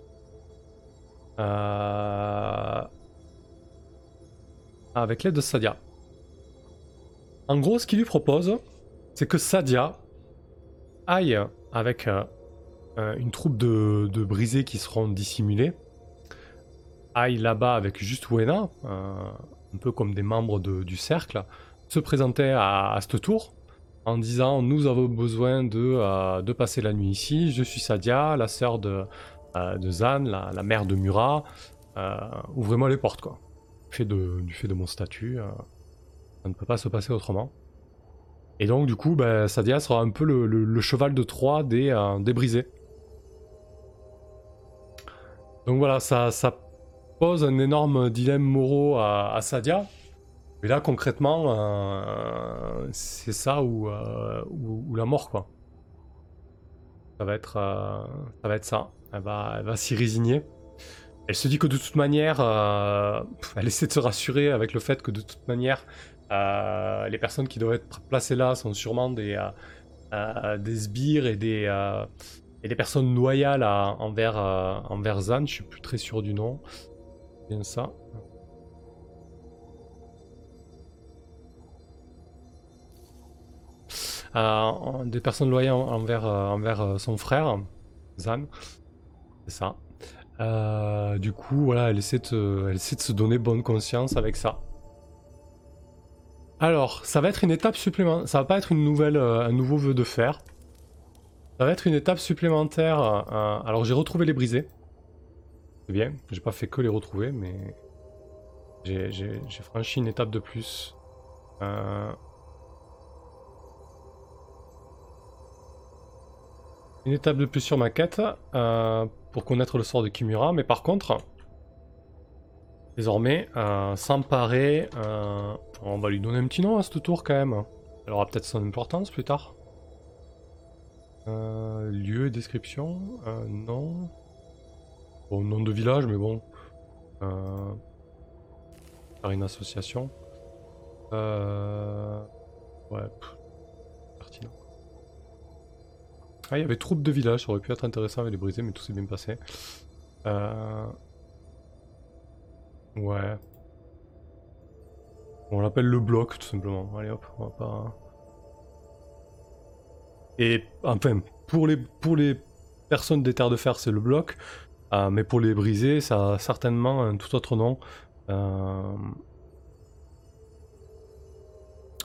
Avec l'aide de Sadia. En gros, ce qu'il lui propose, c'est que Sadia aille avec euh, euh, une troupe de, brisés qui seront dissimulés, aille là-bas avec juste Wena, euh, un peu comme des membres du cercle, se présenter à, à cette tour en disant nous avons besoin de, passer la nuit ici, je suis Sadia, la sœur de, Zan, la, mère de Murat, ouvrez-moi les portes quoi. Du fait de mon statut, ça ne peut pas se passer autrement. Et donc, du coup, ben, Sadia sera un peu le, cheval de Troie des, euh, des brisés. Donc voilà, ça, ça pose un énorme dilemme moraux à, Sadia. Mais là, concrètement, euh, c'est ça ou, euh, ou, la mort, quoi. Ça va être, ça, va être ça. Elle va, elle va s'y résigner. Elle se dit que de toute manière, elle essaie de se rassurer avec le fait que de toute manière, euh, les personnes qui doivent être placées là sont sûrement des, euh, euh, des sbires et des, et des personnes loyales envers, envers Zan. Je suis plus très sûr du nom. Bien ça. des personnes loyales envers, envers son frère, Zan. C'est ça. du coup, voilà, elle essaie, de, elle essaie de se donner bonne conscience avec ça. Alors, ça va être une étape supplémentaire. Ça va pas être une nouvelle, euh, un nouveau vœu de fer. Ça va être une étape supplémentaire. Euh, alors, j'ai retrouvé les brisés. C'est bien. J'ai pas fait que les retrouver, mais j'ai franchi une étape de plus. Euh, une étape de plus sur ma quête pour connaître le sort de Kimura. Mais par contre, désormais, s'emparer on va lui donner un petit nom à ce tour quand même. Elle aura peut-être son importance plus tard. Euh, lieu et description euh, Non. Bon, nom de village, mais bon. Euh, faire une association. Euh, ouais, pertinent. Ah, il y avait troupe de village, ça aurait pu être intéressant avec les brisés, mais tout s'est bien passé. Ouais. On l'appelle le bloc, tout simplement. Allez hop, on va pas... Et enfin, pour les, pour les personnes des terres de fer, c'est le bloc. Euh, mais pour les briser, ça a certainement un tout autre nom. Euh,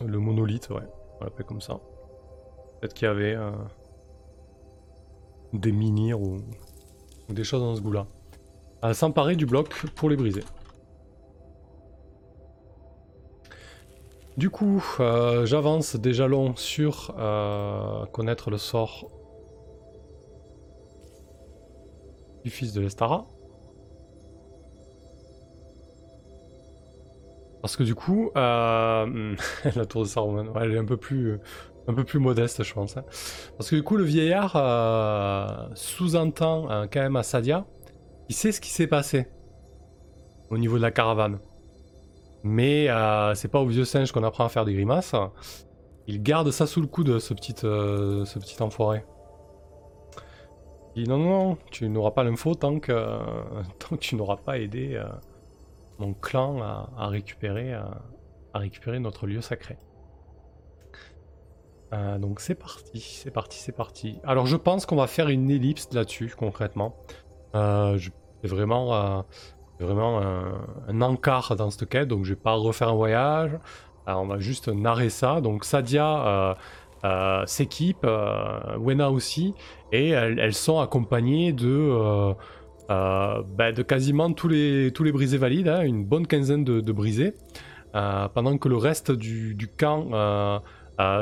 le monolithe, ouais. On l'appelle comme ça. Peut-être qu'il y avait euh, des minirs ou... ou, des choses dans ce goût-là. S'emparer du bloc pour les briser. Du coup, euh, j'avance des jalons sur euh, connaître le sort du fils de l'Estara. Parce que du coup, euh, [laughs] la tour de Saruman, elle est un peu plus, modeste, je pense. Hein. Parce que du coup, le vieillard sous-entend quand même à Sadia, il sait ce qui s'est passé au niveau de la caravane. Mais euh, c'est pas au vieux singe qu'on apprend à faire des grimaces. Il garde ça sous le coude, ce petit, euh, ce petit enfoiré. Il dit non, non, tu n'auras pas l'info tant que, [laughs] tant que tu n'auras pas aidé euh, mon clan à, récupérer, à, récupérer notre lieu sacré. Donc c'est parti, c'est parti, c'est parti. Alors je pense qu'on va faire une ellipse là-dessus concrètement. Euh, c'est vraiment, vraiment un, encart dans cette quête, donc je vais pas refaire un voyage. on va juste narrer ça. Donc Sadia euh, s'équipent, euh, Wena aussi, et elles, sont accompagnées de, euh, bah, de quasiment tous les, tous les brisés valides, hein, une bonne quinzaine de, brisés, pendant que le reste du, camp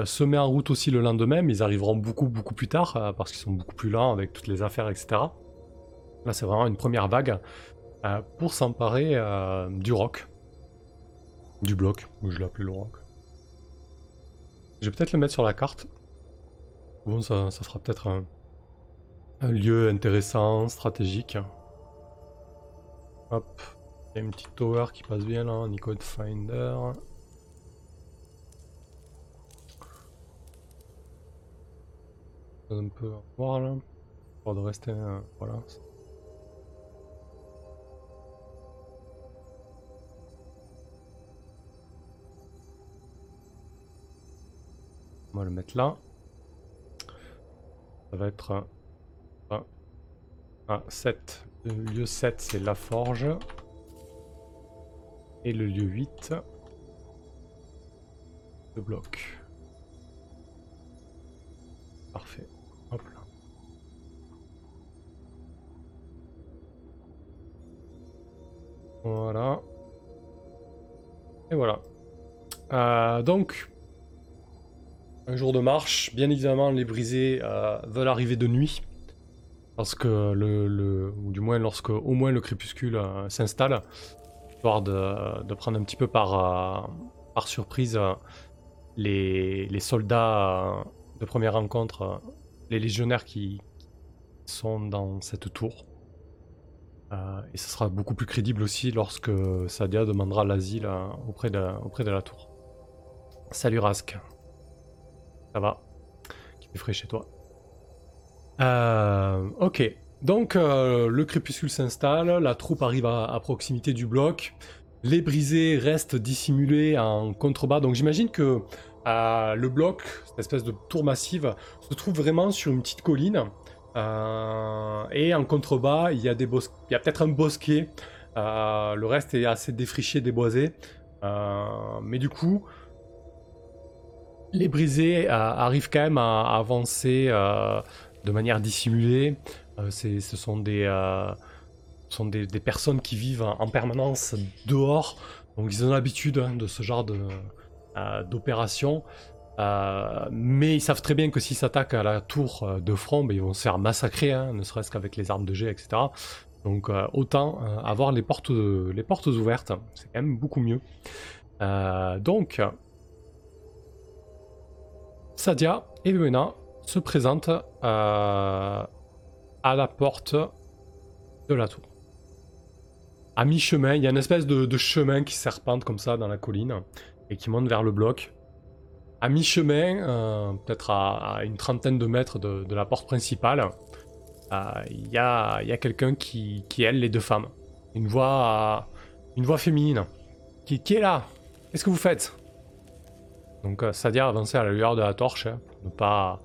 se met en route aussi le lendemain, mais ils arriveront beaucoup beaucoup plus tard, parce qu'ils sont beaucoup plus lents avec toutes les affaires, etc. Là c'est vraiment une première vague pour s'emparer du rock. Du bloc, je l'appelle le rock. Je vais peut-être le mettre sur la carte. Bon, ça, ça peut-être un, lieu intéressant, stratégique. Hop. Il y a une petite tower qui passe bien là, Nico Finder. Un peu voir là. Pour de rester. Euh, voilà. Va le mettre là. Ça va être un, 7. Le lieu 7, c'est la forge. Et le lieu 8, le bloc. Parfait. Hop là. Voilà. Et voilà. Euh, donc, un jour de marche, bien évidemment, les brisés euh, veulent arriver de nuit. Parce que le, ou du moins lorsque au moins le crépuscule euh, s'installe, histoire de, prendre un petit peu par, euh, par surprise les, soldats de première rencontre, les légionnaires qui, sont dans cette tour. et ce sera beaucoup plus crédible aussi lorsque Sadia demandera l'asile auprès, de, auprès de la tour. Salut Rask. Ça va. Qui fait chez toi. Euh, ok. Donc euh, le crépuscule s'installe, la troupe arrive à, proximité du bloc, les brisés restent dissimulés en contrebas. Donc j'imagine que euh, le bloc, cette espèce de tour massive, se trouve vraiment sur une petite colline. et en contrebas, il y a, des il y a peut-être un bosquet. le reste est assez défriché, déboisé. mais du coup, les brisés euh, arrivent quand même à, avancer euh, de manière dissimulée. Euh, ce sont des, sont des, personnes qui vivent en, permanence dehors, donc ils ont l'habitude hein, de ce genre d'opération. mais ils savent très bien que s'ils s'attaquent à la tour de front, ben, ils vont se faire massacrer, hein, ne serait-ce qu'avec les armes de jet, etc. Donc autant avoir les portes, les portes ouvertes, c'est quand même beaucoup mieux. donc Sadia et Luena se présentent euh, à la porte de la tour. À mi-chemin, il y a une espèce de, chemin qui serpente comme ça dans la colline et qui monte vers le bloc. À mi-chemin, euh, peut-être à, une trentaine de mètres de, la porte principale, euh, il y a, quelqu'un qui, qui les deux femmes. Une voix, une voix féminine. Qui est là? Qu'est-ce que vous faites? Donc euh, Sadia avançait à la lueur de la torche, hein, ne pas,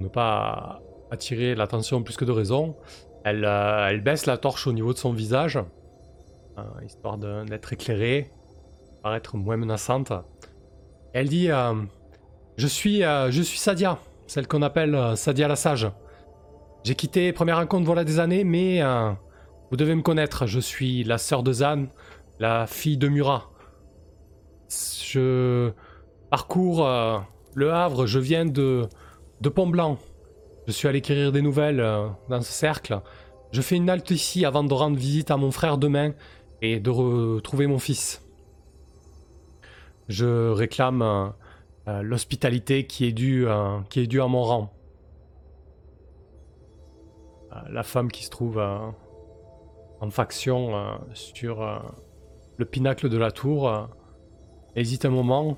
ne pas attirer l'attention plus que de raison. Elle, euh, elle, baisse la torche au niveau de son visage, euh, histoire d'être éclairée, paraître moins menaçante. Elle dit je, suis, je suis Sadia, celle qu'on appelle Sadia la Sage. J'ai quitté Première Rencontre voilà des années, mais vous devez me connaître. Je suis la sœur de Zan, la fille de Murat. Je, Parcours euh, Le Havre, je viens de, Pont-Blanc. Je suis allé écrire des nouvelles euh, dans ce cercle. Je fais une halte ici avant de rendre visite à mon frère demain et de retrouver mon fils. Je réclame euh, l'hospitalité qui est due à mon rang. la femme qui se trouve en faction sur le pinacle de la tour hésite un moment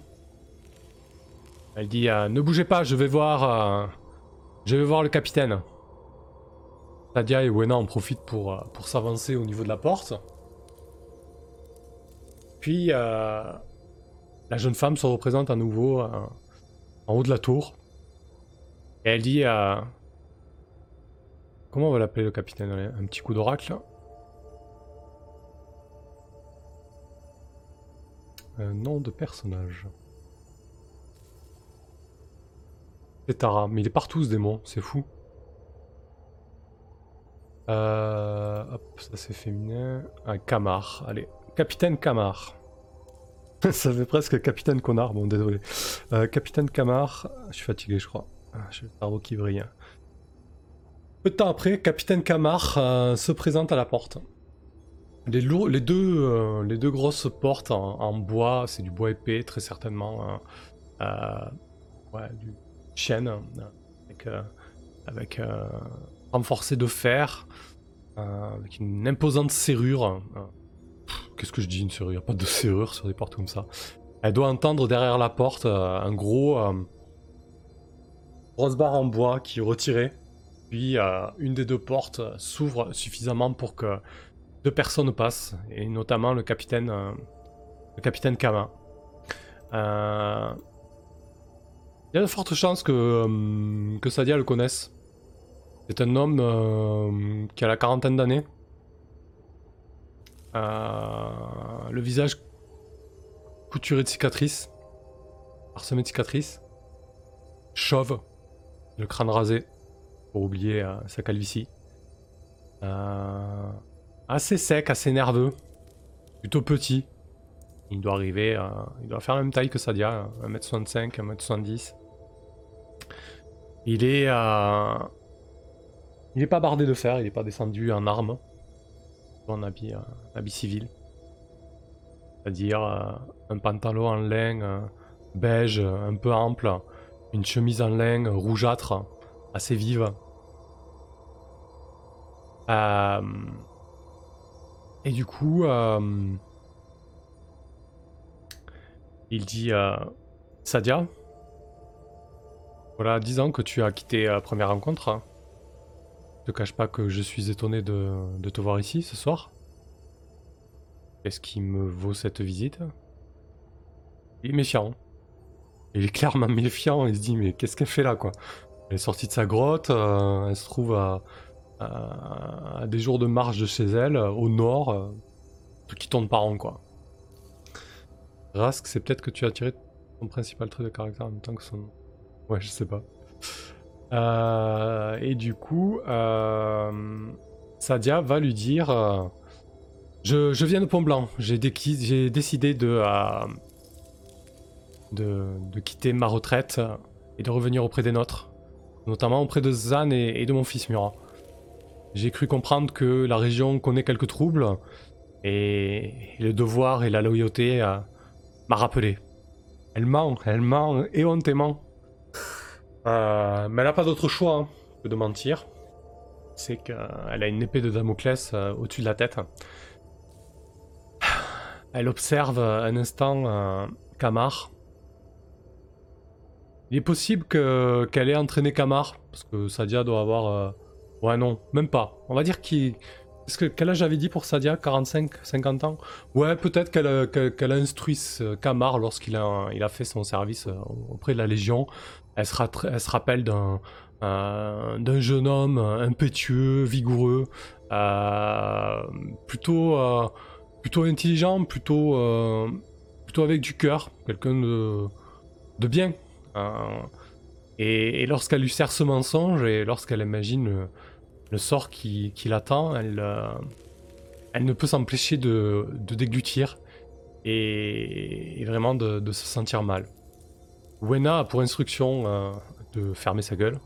elle dit euh, Ne bougez pas, je vais voir. Euh, je vais voir le capitaine. Sadia et Wena en profitent pour, euh, pour s'avancer au niveau de la porte. Puis la jeune femme se représente à nouveau en haut de la tour. Et elle dit. Comment on va l'appeler le capitaine? Un petit coup d'oracle Un nom de personnage. C'est Tara, mais il est partout ce démon, c'est fou. Euh, hop, ça c'est féminin. Un Camar, allez. Capitaine Camar. [laughs] ça fait presque Capitaine Connard, bon désolé. Euh, Capitaine Camar, je suis fatigué je crois. Ah, j'ai le cerveau qui brille. Peu de temps après, Capitaine Camar euh, se présente à la porte. Les, les, deux, euh, les deux grosses portes en, bois, c'est du bois épais très certainement. Hein. ouais, du chêne avec, avec renforcé de fer, avec une imposante serrure. Qu'est-ce que je dis une serrure? Il n'y a pas de serrure sur des portes comme ça. Elle doit entendre derrière la porte un gros grosse barre en bois qui est retirée. Puis euh, une des deux portes s'ouvre suffisamment pour que deux personnes passent, et notamment le capitaine, euh, le capitaine Kama. Euh, il y a de fortes chances que, que Sadia le connaisse. C'est un homme qui a la quarantaine d'années. le visage couturé de cicatrices, parsemé de cicatrices, chauve, le crâne rasé, pour oublier euh, sa calvitie. Euh, assez sec, assez nerveux, plutôt petit. Il doit arriver, euh, il doit faire la même taille que Sadia, 1m65, 1m70. Il est, il est pas bardé de fer, il est pas descendu en armes, en habit, habit civil. C'est-à-dire un pantalon en lin beige, un peu ample, une chemise en lin rougeâtre, assez vive. Euh, et du coup, euh, il dit euh, Sadia, voilà 10 ans que tu as quitté la première rencontre. Je te cache pas que je suis étonné de, te voir ici ce soir. Qu'est-ce qui me vaut cette visite? Il est méfiant. Il est clairement méfiant, il se dit mais qu'est-ce qu'elle fait là quoi? Elle est sortie de sa grotte, euh, elle se trouve à, des jours de marche de chez elle, au nord, euh, qui tourne par an quoi. Rask, c'est peut-être que tu as tiré ton principal trait de caractère en même temps que son... Ouais, je sais pas. Euh, et du coup, Sadia va lui dire... Je, viens de Pont Blanc, j'ai décidé de quitter ma retraite et de revenir auprès des nôtres, notamment auprès de Zan et, de mon fils Murat. J'ai cru comprendre que la région connaît quelques troubles et le devoir et la loyauté euh, m'a rappelé. Elle ment, elle ment éhontément. Euh, mais elle n'a pas d'autre choix hein, que de mentir. C'est qu'elle a une épée de Damoclès euh, au-dessus de la tête. Elle observe un instant Kamar il est possible qu'elle ait entraîné Kamar, parce que Sadia doit avoir... Euh, ouais non, même pas. On va dire qu'il... Quel âge j'avais dit pour Sadia 45, 50 ans? Ouais, peut-être qu'elle a instruit Kamar lorsqu'il a, fait son service euh, auprès de la Légion. Elle se, elle se rappelle d'un euh, jeune homme impétueux, vigoureux, plutôt, intelligent, plutôt, avec du cœur, quelqu'un de, bien, euh, et, lorsqu'elle lui sert ce mensonge et lorsqu'elle imagine le, sort qui, l'attend, elle, euh, elle ne peut s'empêcher de, déglutir et, vraiment de, se sentir mal. Wena a pour instruction euh, de fermer sa gueule.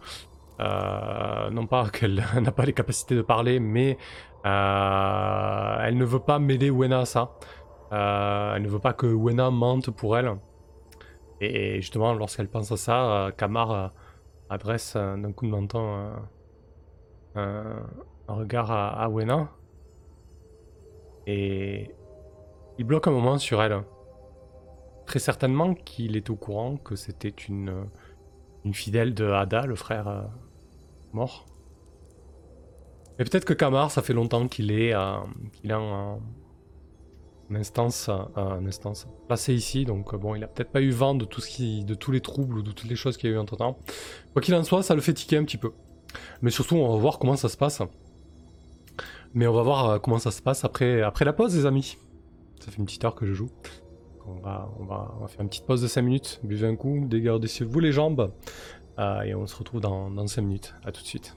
non pas qu'elle [laughs] n'a pas les capacités de parler, mais elle ne veut pas mêler Wena à ça. elle ne veut pas que Wena mente pour elle. Et justement, lorsqu'elle pense à ça, euh, Kamar euh, adresse euh, d'un coup de menton un, regard à, Wena. Et il bloque un moment sur elle. Très certainement qu'il est au courant que c'était une, fidèle de Ada, le frère mort. Et peut-être que Kamar, ça fait longtemps qu'il est, euh, qu'il est en, instance, euh, instance ici, donc euh, bon, il a peut-être pas eu vent de tout ce qui, de tous les troubles ou de toutes les choses qu'il y a eu entre temps. Quoi qu'il en soit, ça le fait tiquer un petit peu. Mais surtout, on va voir comment ça se passe. Mais on va voir euh, comment ça se passe après, après la pause, les amis. Ça fait une petite heure que je joue. On va, on va, faire une petite pause de 5 minutes. Buvez un coup, dégardez-vous les jambes. Euh, et on se retrouve dans, dans 5 minutes. A tout de suite.